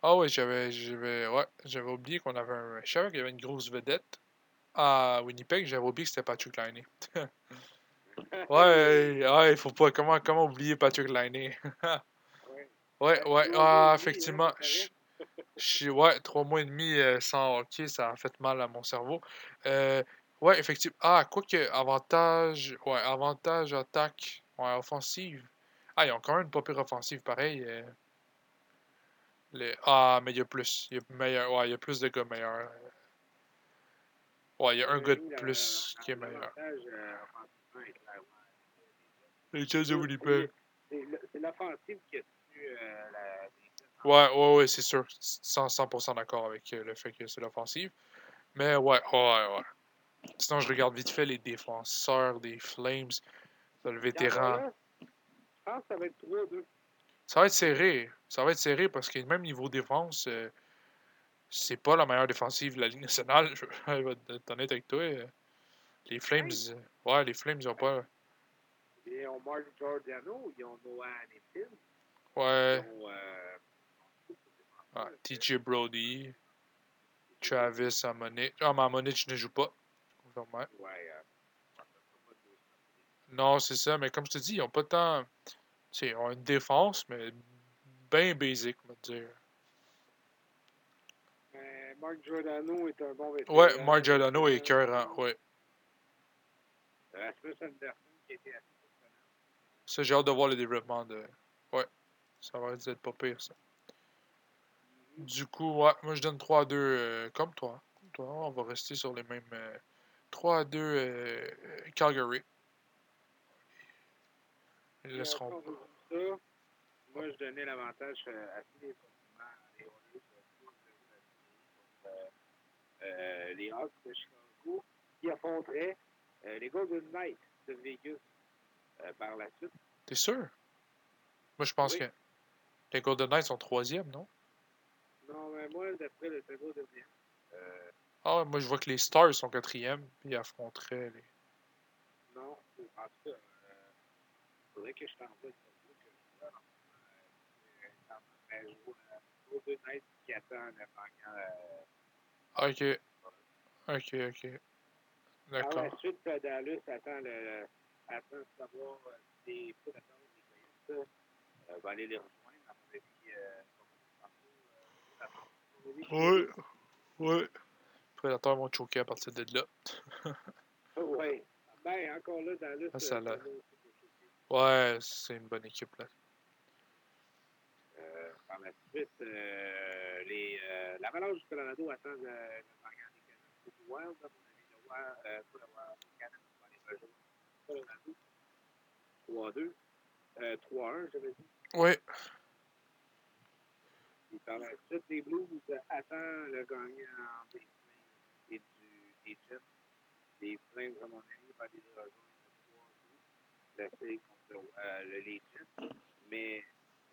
Ah oui, j'avais, j'avais, ouais, j'avais oublié qu'on avait un. Je savais qu'il y avait une grosse vedette à Winnipeg. J'avais oublié que c'était Patrick Liney. ouais, ouais, il faut pas. Comment, comment oublier Patrick Liney? Ouais. ouais, ah, effectivement. je- suis- ouais, trois mois et demi euh, sans hockey, ça a fait mal à mon cerveau. Euh, ouais, effectivement. Ah, quoique, avantage. Ouais, avantage attaque. Ouais, offensive. Ah, ils ont quand même une pas pire offensive, pareil. euh. Les- Ah, mais il y a plus. Il y a meilleur. Ouais, il y a plus de gars meilleurs. Ouais, il y a un gars de plus qui est meilleur. Euh. Les Jets de Winnipeg. C'est l'offensive qui a tenu euh, la. Ouais, ouais, ouais, c'est sûr. 100%, 100% d'accord avec euh, le fait que c'est l'offensive. Mais ouais, ouais, ouais. Sinon, je regarde vite fait les défenseurs des Flames. Le vétéran. Je pense que ça va être 3-2. Ça va être serré. Ça va être serré parce que même niveau défense, euh, c'est pas la meilleure défensive de la Ligue nationale. Je vais être honnête avec toi. euh. Les Flames, euh, ouais, les Flames, ils ont pas. Ils ont Mark Giordano, ils ont Noah Ouais, ils ont. Euh, ah, TJ Brody, Travis Amonich. Ah, mais Amonich ne joue pas. Ouais, euh, Non, c'est ça, mais comme je te dis, ils ont pas tant. Tu sais, ils ont une défense, mais bien basic, on va dire. Mark Giordano est un bon vétéran. Ouais, Mark Giordano est Euh, écœurant, ouais. Rasmus Anderson qui était assez. Ça, j'ai hâte de voir le développement de. Ouais, ça va être pas pire, ça. Du coup, ouais, moi je donne 3 à 2 euh, comme toi. On va rester sur les mêmes. euh, 3 à 2 euh, Calgary. Ils laisseront pas. Moi, je donnais l'avantage euh, assez défensivement à les Oilers euh, contre euh, euh, les Hawks de Chicago qui affronteraient euh, les Golden Knights de Vegas euh, par la suite. T'es sûr? Moi je pense Oui. que les Golden Knights sont troisième, non? Non, mais moi, d'après le tableau de bien, Ah moi je vois que les Stars sont quatrième, puis ils affronteraient les. non, en tout cas, il faudrait que je t'envoie Golden Knights qui attend le gagnant. Euh, Ok. Ok, ok. Par D'accord. la suite, euh, Dallas attend, le, attend de savoir euh, si les des Coyotes euh, va aller les rejoindre. À mon avis, euh, euh. Ouais. Les prédateurs vont choquer à partir de là. Oui. Ben, encore là, Dallas. Ah, ça euh, choquer. Ouais, c'est une bonne équipe là. Par la suite, euh, les, euh, l'Avalanche du Colorado attend le, le gagnant des Canucks. C'est du Wild, à mon avis. Le Wild, euh, pas le Wild, Canucks vont aller rejoindre Colorado. 3-2. Euh, 3-1, j'avais dit. Ouais. Puis par la suite, les Blues attendent le gagnant des Flames et du, des Jets. Les Flames, à mon avis, vont aller rejoindre le 3-2. La série contre euh, le, les Jets. Mais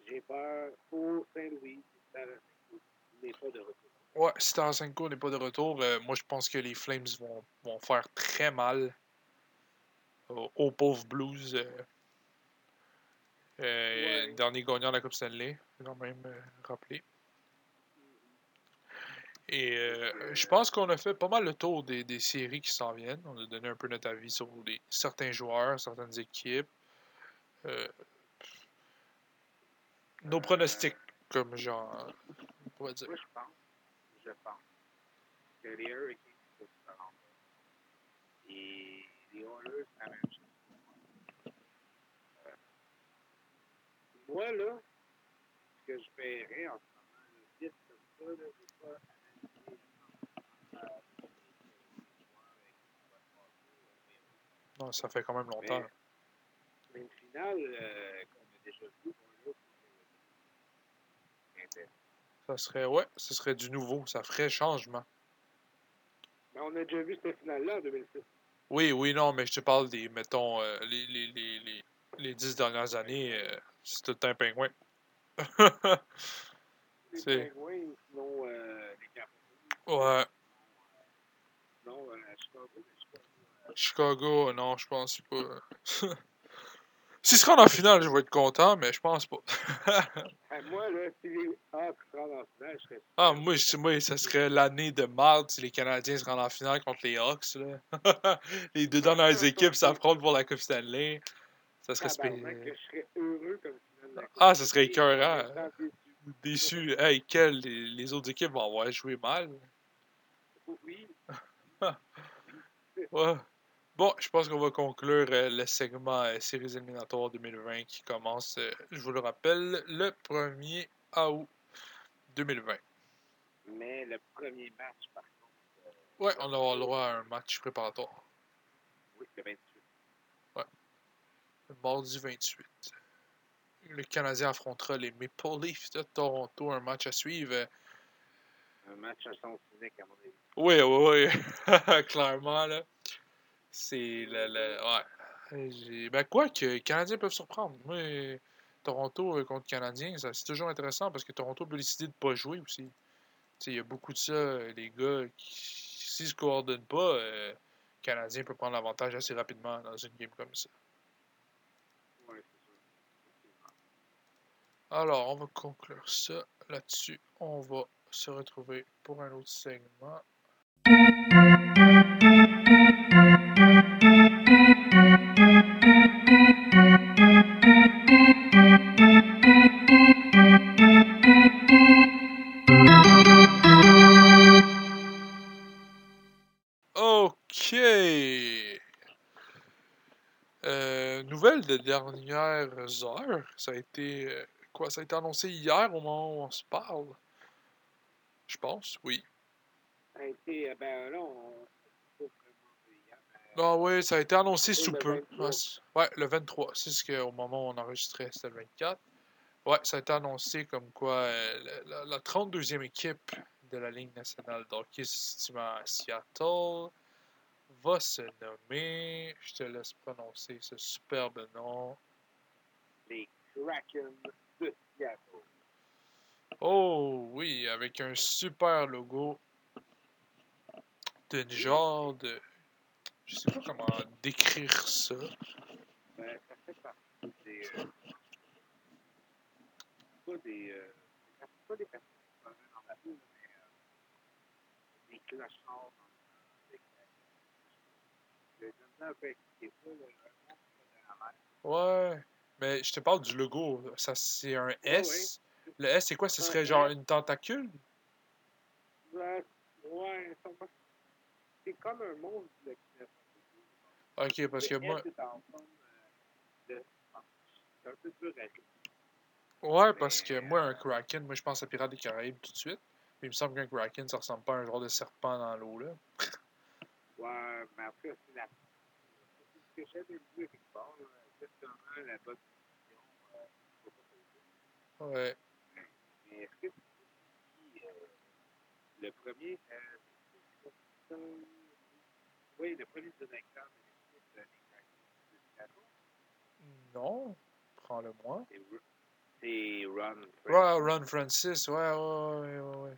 j'ai peur pour Saint-Louis, Tarasenko n'est pas de retour. Ouais, si Tarasenko n'est pas de retour, euh, moi je pense que les Flames vont, vont faire très mal aux, aux pauvres Blues. Euh, euh, Ouais. Dernier gagnant de la Coupe Stanley, quand même euh, rappeler. Et euh, je pense qu'on a fait pas mal le tour des, des séries qui s'en viennent. On a donné un peu notre avis sur les, certains joueurs, certaines équipes. Euh, nos pronostics, comme genre, on dire. Moi, je pense, je pense que les Hurricanes peuvent se rendre. Et les Oilers, c'est la même chose. Euh, moi, là, ce que je verrais en ce moment, vite comme ça, là, je ne pas analyser euh, Non, ça fait quand même longtemps. Mais une finale euh, qu'on a déjà vue pour l'autre, c'était Ça serait, ouais, ce serait du nouveau. Ça ferait changement. Mais on a déjà vu cette finale-là en 2006. Oui, oui, non, mais je te parle des, mettons, euh, les, les, les, les, les dix dernières années, euh, c'est tout le temps un pingouin. Les ou sinon euh, les Capitals. ouais, Non, euh, Chicago. Chicago, non, je pense pas. S'ils se rendent en finale, je vais être content, mais je pense pas. Moi, là, si les Hawks se rendent en finale, je serais ah, moi, je- moi, ça serait l'année de marde si les Canadiens se rendent en finale contre les Hawks. Là. les deux dernières équipes s'affrontent pour la Coupe Stanley. Ça serait tabarnak, spé- que je serais heureux comme finale de la Coupe. Ah, ça serait écœurant. déçu. déçu. Hey, quel, les, les autres équipes vont avoir joué mal. Oui, Ouais. Bon, je pense qu'on va conclure euh, le segment euh, Séries éliminatoires 2020 qui commence, euh, je vous le rappelle, le 1er août 2020. mais le premier match, par contre, euh, Ouais, on aura le droit à un match préparatoire. oui, le 28. Le mardi 28. Le Canadien affrontera les Maple Leafs de Toronto, un match à suivre. Un match à sens unique, à mon avis. Oui, oui, oui. Clairement, là. C'est le. le ouais. Ben, quoi que les Canadiens peuvent surprendre. Moi, Toronto euh, contre Canadiens, c'est toujours intéressant parce que Toronto peut décider de pas jouer aussi. Tu sais, il y a beaucoup de ça, euh, les gars, qui, s'ils se coordonnent pas, euh, le Canadien peut prendre l'avantage assez rapidement dans une game comme ça. Alors, on va conclure ça là-dessus. On va se retrouver pour un autre segment. Dernières heures. Ça a été euh, quoi Ça a été annoncé hier au moment où on se parle? Je pense, oui. Ça a été, euh, ben là, on. vraiment hier, mais, Ah oui, ça a été annoncé sous peu. 23. Ouais, le 23. C'est ce qu'au moment où on enregistrait, c'était le 24. Ouais, ça a été annoncé comme quoi euh, la, la 32e équipe de la Ligue nationale d'hockey se à Seattle va se nommer, je te laisse prononcer ce superbe nom, les Kraken de Seattle. Oh oui, avec un super logo d'une genre de... Je sais pas comment décrire ça. Ben, ça fait partie des. Euh, pas des. Euh, pas des personnes qui sont dans la boue, mais euh, des clochards dans le avec un peu ça, là. Ouais, mais je te parle du logo. Ça, c'est un S. Le S, c'est quoi? Ce serait genre une tentacule? Ouais, c'est comme un monstre de de- Ok, parce que moi... Euh. Ouais, parce Mais, que moi, un euh, Kraken, moi je pense à Pirates des Caraïbes tout de suite. Puis il me semble qu'un Kraken, ça ressemble pas à un genre de serpent dans l'eau, là. ouais, mais après, c'est la. Que j'avais vu quelque part, exactement la bonne décision. Euh. Ouais. mais est-ce que tu euh, le premier, euh, oui, le premier directeur de l'équipe de Chicago, Non. Prends-le-moi. c'est Ru- c'est Ron. Ouais, Ron Francis, ouais, ouais, ouais, ouais, ouais.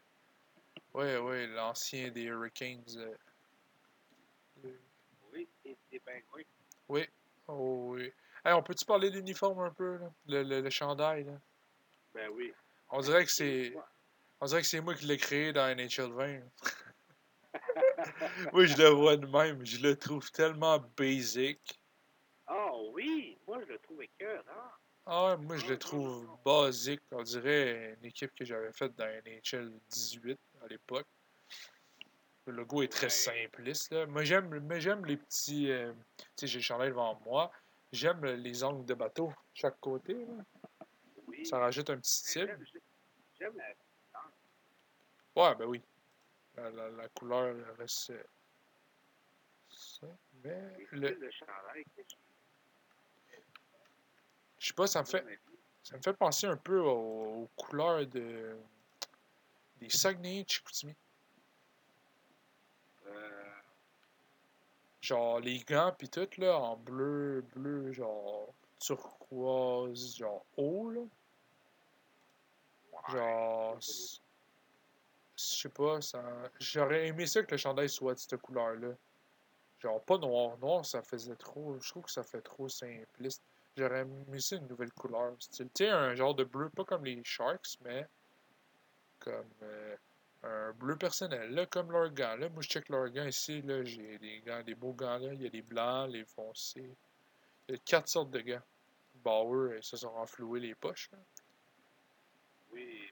Ouais, ouais, l'ancien des Hurricanes. euh, Oui, et c'est Pingouins. Oui. Oh, oui. Hey, on peut-tu parler de l'uniforme un peu, là? Le, le, le chandail, là? Ben oui. On dirait que c'est. On dirait que c'est moi qui l'ai créé dans NHL 20. Moi, je le vois de même. Je le trouve tellement basic. oh oui, moi je le que, non? Ah, moi, je le trouve basique. On dirait une équipe que j'avais faite dans NHL 18 à l'époque. Le logo est très simpliste. Là. Moi, j'aime, mais j'aime les petits. euh, tu sais, j'ai le chandail devant moi. J'aime les angles de bateau, chaque côté. là. Oui. Ça rajoute un petit style. J'aime la. Ouais, ben oui. La, la, la couleur reste. euh, Ça. Mais le je sais pas, ça me fait. Ça me fait penser un peu aux, aux couleurs de des Saguenay Chicoutimi. Euh, Genre les gants pis tout là en bleu, bleu genre turquoise, genre haut là. Genre je sais pas, ça j'aurais aimé ça que le chandail soit de cette couleur là. Genre pas noir, noir ça faisait trop, je trouve que ça fait trop simpliste. J'aurais aimé ça une nouvelle couleur, style, tu sais un genre de bleu pas comme les Sharks mais comme euh, un bleu personnel, là, comme leurs gants. Là, moi, je check leurs gants ici. Là, j'ai des gants, des beaux gants. Là. Il y a les blancs, les foncés. Il y a quatre sortes de gants. Bauer, ils se sont renfloués les poches. Là. oui.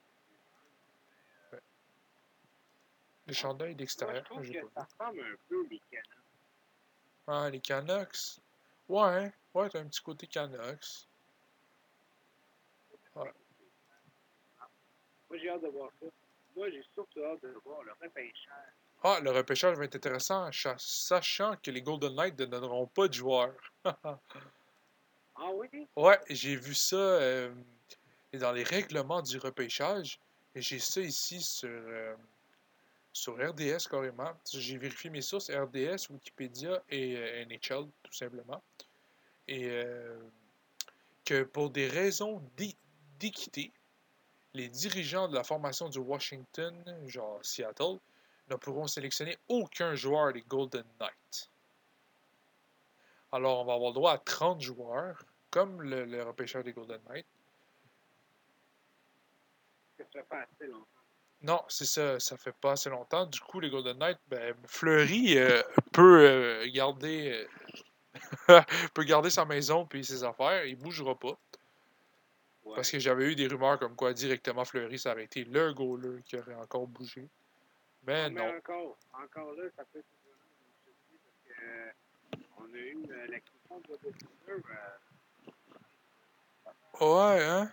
Moi, je d'extérieur, trouve j'ai que pas ça ressemble un peu les canons. Ah, les Canucks. Ouais, ouais, t'as un petit côté Canucks. Ouais. Moi, j'ai hâte de voir ça. Moi, j'ai surtout hâte de voir le repêchage. Ah, le repêchage va être intéressant, cha- sachant que les Golden Knights ne donneront pas de joueurs. Ah oui? Ouais, j'ai vu ça euh, dans les règlements du repêchage. Et j'ai ça ici sur, euh, sur RDS carrément. J'ai vérifié mes sources RDS, Wikipédia et euh, NHL, tout simplement. Et que pour des raisons d'é- d'équité, les dirigeants de la formation du Washington, genre Seattle, ne pourront sélectionner aucun joueur des Golden Knights. Alors, on va avoir le droit à 30 joueurs, comme le, le repêcheur des Golden Knights. Ça fait assez longtemps. Non, c'est ça, ça fait pas assez longtemps. Du coup, les Golden Knights, ben, Fleury euh, peut euh, garder euh, peut garder sa maison puis ses affaires, il bougera pas. Ouais. Parce que j'avais eu des rumeurs comme quoi directement Fleury, ça aurait été le goaler qui aurait encore bougé. Mais Ah, mais non. encore, encore là, ça peut être parce que euh, on a eu euh, l'acquisition de Bobby euh, Ouais, hein?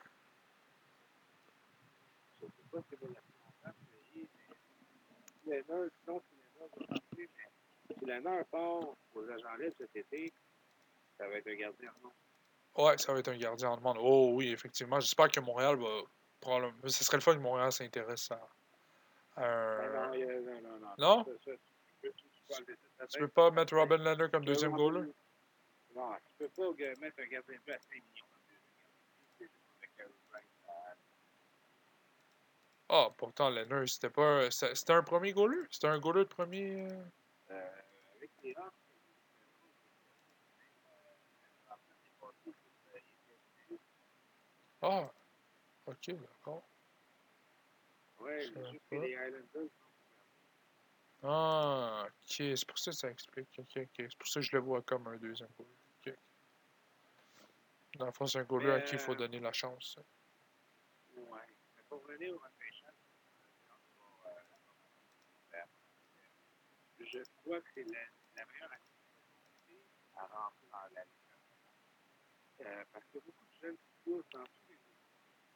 je sais pas si c'est la mais sinon mais si Leonard part aux agents libres cet été, ça va être un gardien non? Ouais, ça va être un gardien en demande. Oh oui, effectivement. J'espère que Montréal va prendre. Ce serait le fun que Montréal s'intéresse à, un. non, tu peux- pas mettre Robin Leonard comme deuxième goaler? Non, tu peux pas mettre un gardien de but à 5 millions comme deuxième gardien. C'est pas avec, Wright, Ah, pourtant, Leonard, c'était pas. un- C'était un premier goaler? C'était un goaler de premier. euh, euh, avec les Ah, ok, d'accord. Ouais, Je juste que les Islanders, Ah, ok, c'est pour ça que ça explique. Ok, ok. C'est pour ça que je le vois comme un deuxième goaler. Ok. Dans le fond, c'est un goaler à qui il faut euh, donner la chance. ouais. Mais pour revenir au repêchage, euh, euh, je crois que c'est la, la meilleure activité à rentrer dans la Ligue. Euh, parce que beaucoup de jeunes qui courent dans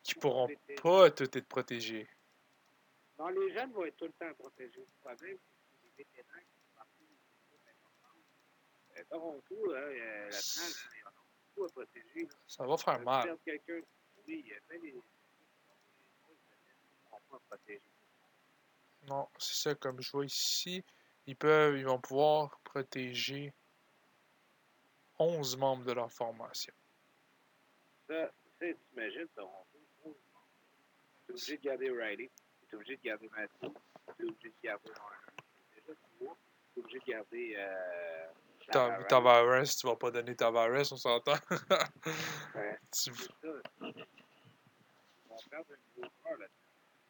qui pourront pas tout être protégés. Non, les jeunes vont être tout le temps protégés. Le problème, c'est que les vétérans qui. Euh, Toronto, là, la France, ils ont beaucoup à protéger. Ça va faire Euh, mal. perdre quelqu'un, oui, il y protégées. Non, c'est ça, comme je vois ici, ils peuvent, ils vont pouvoir protéger 11 membres de leur formation. Ça, tu sais, t'imagines Toronto, tu es obligé de garder Riley, tu es obligé de garder Matthew, tu es obligé de garder. Déjà, tu es obligé de garder euh, Ta- Tavares. Tavares, tu vas pas donner Tavares, on s'entend. Ouais, Tu-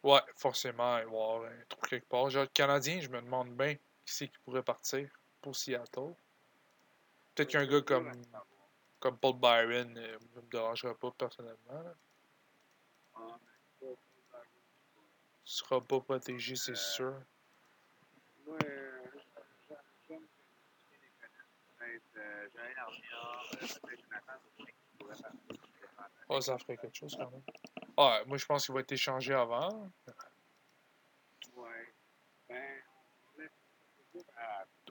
Ouais, forcément, il va y avoir un trou quelque part. Genre, le Canadien, je me demande bien qui c'est qui pourrait partir pour Seattle. Peut-être qu'un gars comme, comme Paul Byron euh, ne me dérangera pas personnellement. là. Ah, Il sera pas protégé, c'est sûr. Moi, euh, j'aime que les connaissent. Peut-être Joël Armia, peut-être Jonathan Drouin qui pourrait partir. Ah, ça ferait quelque chose quand même. Ah, moi, je pense qu'il va être échangé avant. Ouais. Ben,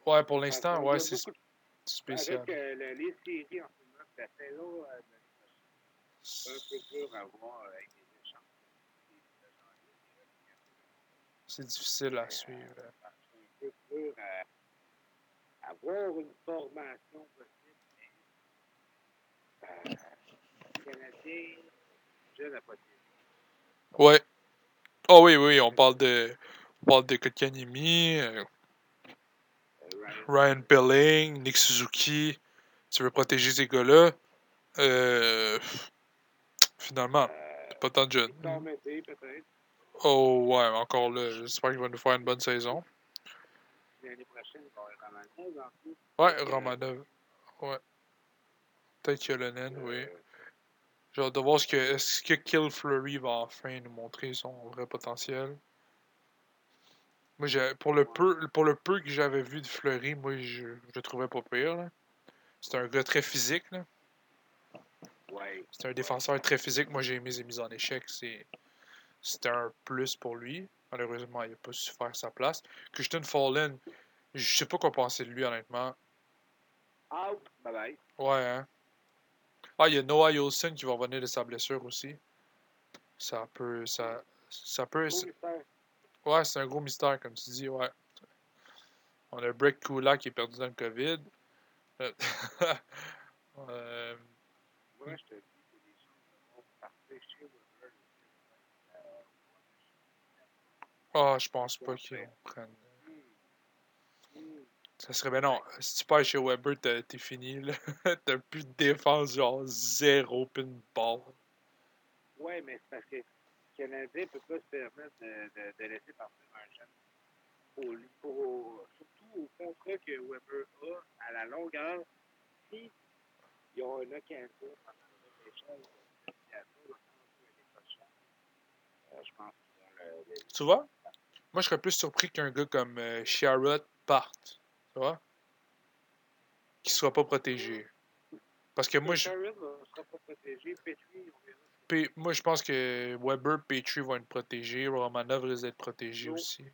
Ouais, pour l'instant, Il y a ouais, c'est spécial. Avec euh, le- les séries en ce moment, c'est la saison de l'année prochaine. C'est un peu dur à voir avec les échanges. Des- des janvier, des revenus. C'est difficile à suivre. C'est dur à, à voir une formation possible. Euh, Canadien, jeune à. Ouais. Oh oui, oui, on parle de. On parle de Kotkaniemi, euh, Ryan, Pelling, Nick Suzuki. Tu veux protéger ces gars-là? Euh, finalement, euh, pas tant de jeunes. Peut-être. Oh ouais, encore là, j'espère qu'il va nous faire une bonne saison. L'année prochaine, il va y avoir Romanov en. Ouais, Romanov. Ouais. Peut-être Yolonen, oui. Euh, J'ai hâte de voir ce que, est-ce que Kill Flurry va enfin nous montrer son vrai potentiel. Moi, j'ai, pour, le peu, pour le peu que j'avais vu de Fleury, moi, je, je le trouvais pas pire. là. C'est un gars très physique. Là. ouais. C'est un défenseur très physique. Moi, j'ai aimé ses mises en échec. C'est, c'était un plus pour lui. Malheureusement, il n'a pas su faire sa place. Christian Fallen, je sais pas quoi penser de lui, honnêtement. Out. Bye bye. Ouais, hein. Ah, il y a Noah Yolson qui va revenir de sa blessure aussi. Ça peut. Ça, ça peut. Gros mystère. Ouais, c'est un gros mystère, comme tu dis, ouais. On a Breck Kula qui est perdu dans le COVID. Euh, euh, Moi, je te dis que les gens vont partir chez Weber. Euh, Ah, je pense pas qu'ils prennent. hmm, hmm. Ça serait bien non. Si tu pars chez Weber, t'es fini. T'as plus de défense, genre zéro pin ball. Ouais, mais c'est parce que le Canadien peut pas se permettre de, de, laisser partir un jeune. Pour, pour, surtout au contrat que Weber a à la longueur, si ils ont un occasion pendant. Euh, je pense qu'ils vont le- Tu vois? Moi, je serais plus surpris qu'un gars comme euh, Sherrod parte. Tu vois? Qui soit pas protégé. Parce que moi, je, Sharon ne sera pas protégé. Petrie, on verra. P- moi, je pense que Weber, Petrie vont être protégés. Romanov risque d'être protégé aussi.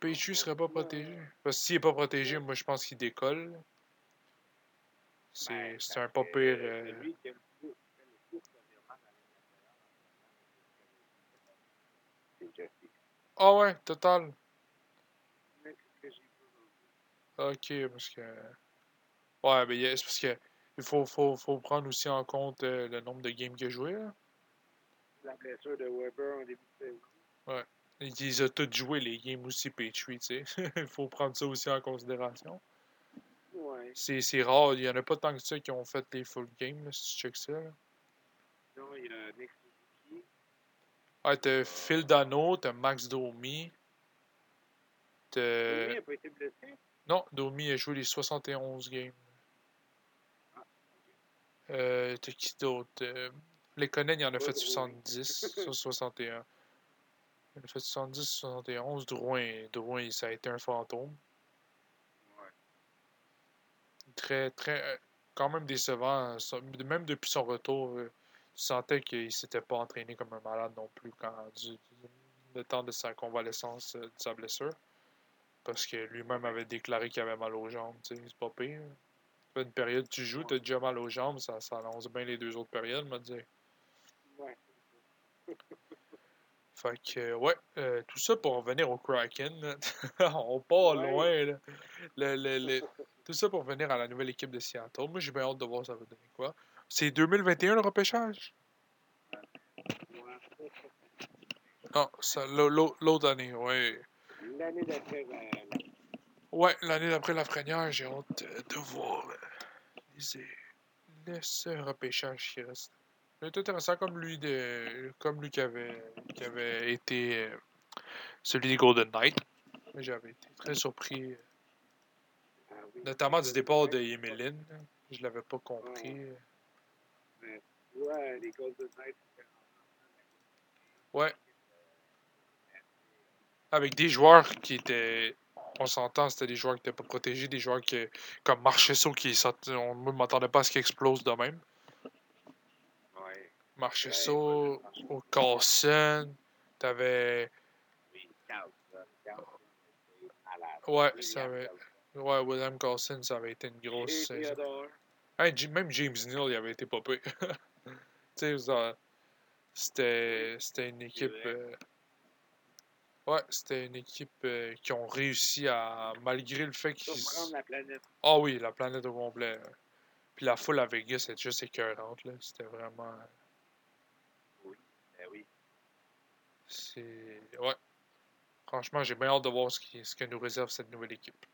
Petrie serait pas protégé. Parce que s'il est pas protégé, moi, je pense qu'il décolle. C'est Ben, c'est un pas pire. euh, Celui qui a le plus, qui fait le plus de revirements dans les nationales, c'est Jesse. Ah ouais, total. Ok, parce que. Ouais, mais il c'est parce que. Il faut, faut, faut prendre aussi en compte euh, le nombre de games qu'il a joué. Là. La blessure de Weber en début de saison. Il les a tous joués, les games aussi, Petrie, tu sais. Il faut prendre ça aussi en considération. Ouais. C'est rare, il y en a pas tant que ça qui ont fait les full games, là, si tu checkes ça. Là. Sinon, il y a Nick. Ah, t'as Phil Dano, t'as Max Domi. Il n'a pas été blessé? Non, Domi a joué les 71 games. Ah, Euh, t'as qui d'autre? Euh, Les Connen, il en a fait Drouin. 70 sur 61. Il en a fait 70 sur 71. Drouin, Drouin, ça a été un fantôme. Ouais. Très, très. euh, Quand même décevant. Même depuis son retour. Euh, sentais qu'il s'était pas entraîné comme un malade non plus quand du, le temps de sa convalescence euh, de sa blessure. Parce que lui-même avait déclaré qu'il avait mal aux jambes. C'est pas pire. une période tu joues, t'as déjà mal aux jambes, ça, ça annonce bien les deux autres périodes, me dire. Ouais. Fait que, ouais, euh, tout ça pour revenir au Kraken. On part Ouais. loin. Là. Le- le- le- tout ça pour revenir à la nouvelle équipe de Seattle. Moi, j'ai bien hâte de voir ça va donner quoi. C'est 2021 le repêchage? Non, l'au- l'autre année, ouais. L'année d'après, ben, Ouais, l'année d'après la Frenière, j'ai hâte de, voir euh, les, le seul repêchage qui reste. C'est intéressant comme lui de comme lui qui avait qui avait été euh, celui des Golden Knights. Mais J'avais été très surpris, euh, ah oui. notamment du départ de Emeline. Je l'avais pas compris. Mais, ouais, les Golden Knights, Ouais. Avec des joueurs qui étaient. On s'entend, c'était des joueurs qui n'étaient pas protégés, des joueurs qui, comme Marchesso qui sortent- on ne m'attendait pas à ce qu'il explose de même. Ouais. Marchesso, au Carlson, t'avais. Ouais, William ça avait. Ouais, William Carlson, ça avait été une grosse. Hey, même James Neal, il avait été ça- c'était c'était une équipe. euh, Ouais, c'était une équipe euh, qui ont réussi à, malgré le fait qu'ils. La planète. Ah oui, la planète au complet. Puis la foule à Vegas, c'était juste écœurante, là. C'était vraiment. Ben oui. C'est. Ouais. Franchement, j'ai bien hâte de voir ce, qui, ce que nous réserve cette nouvelle équipe.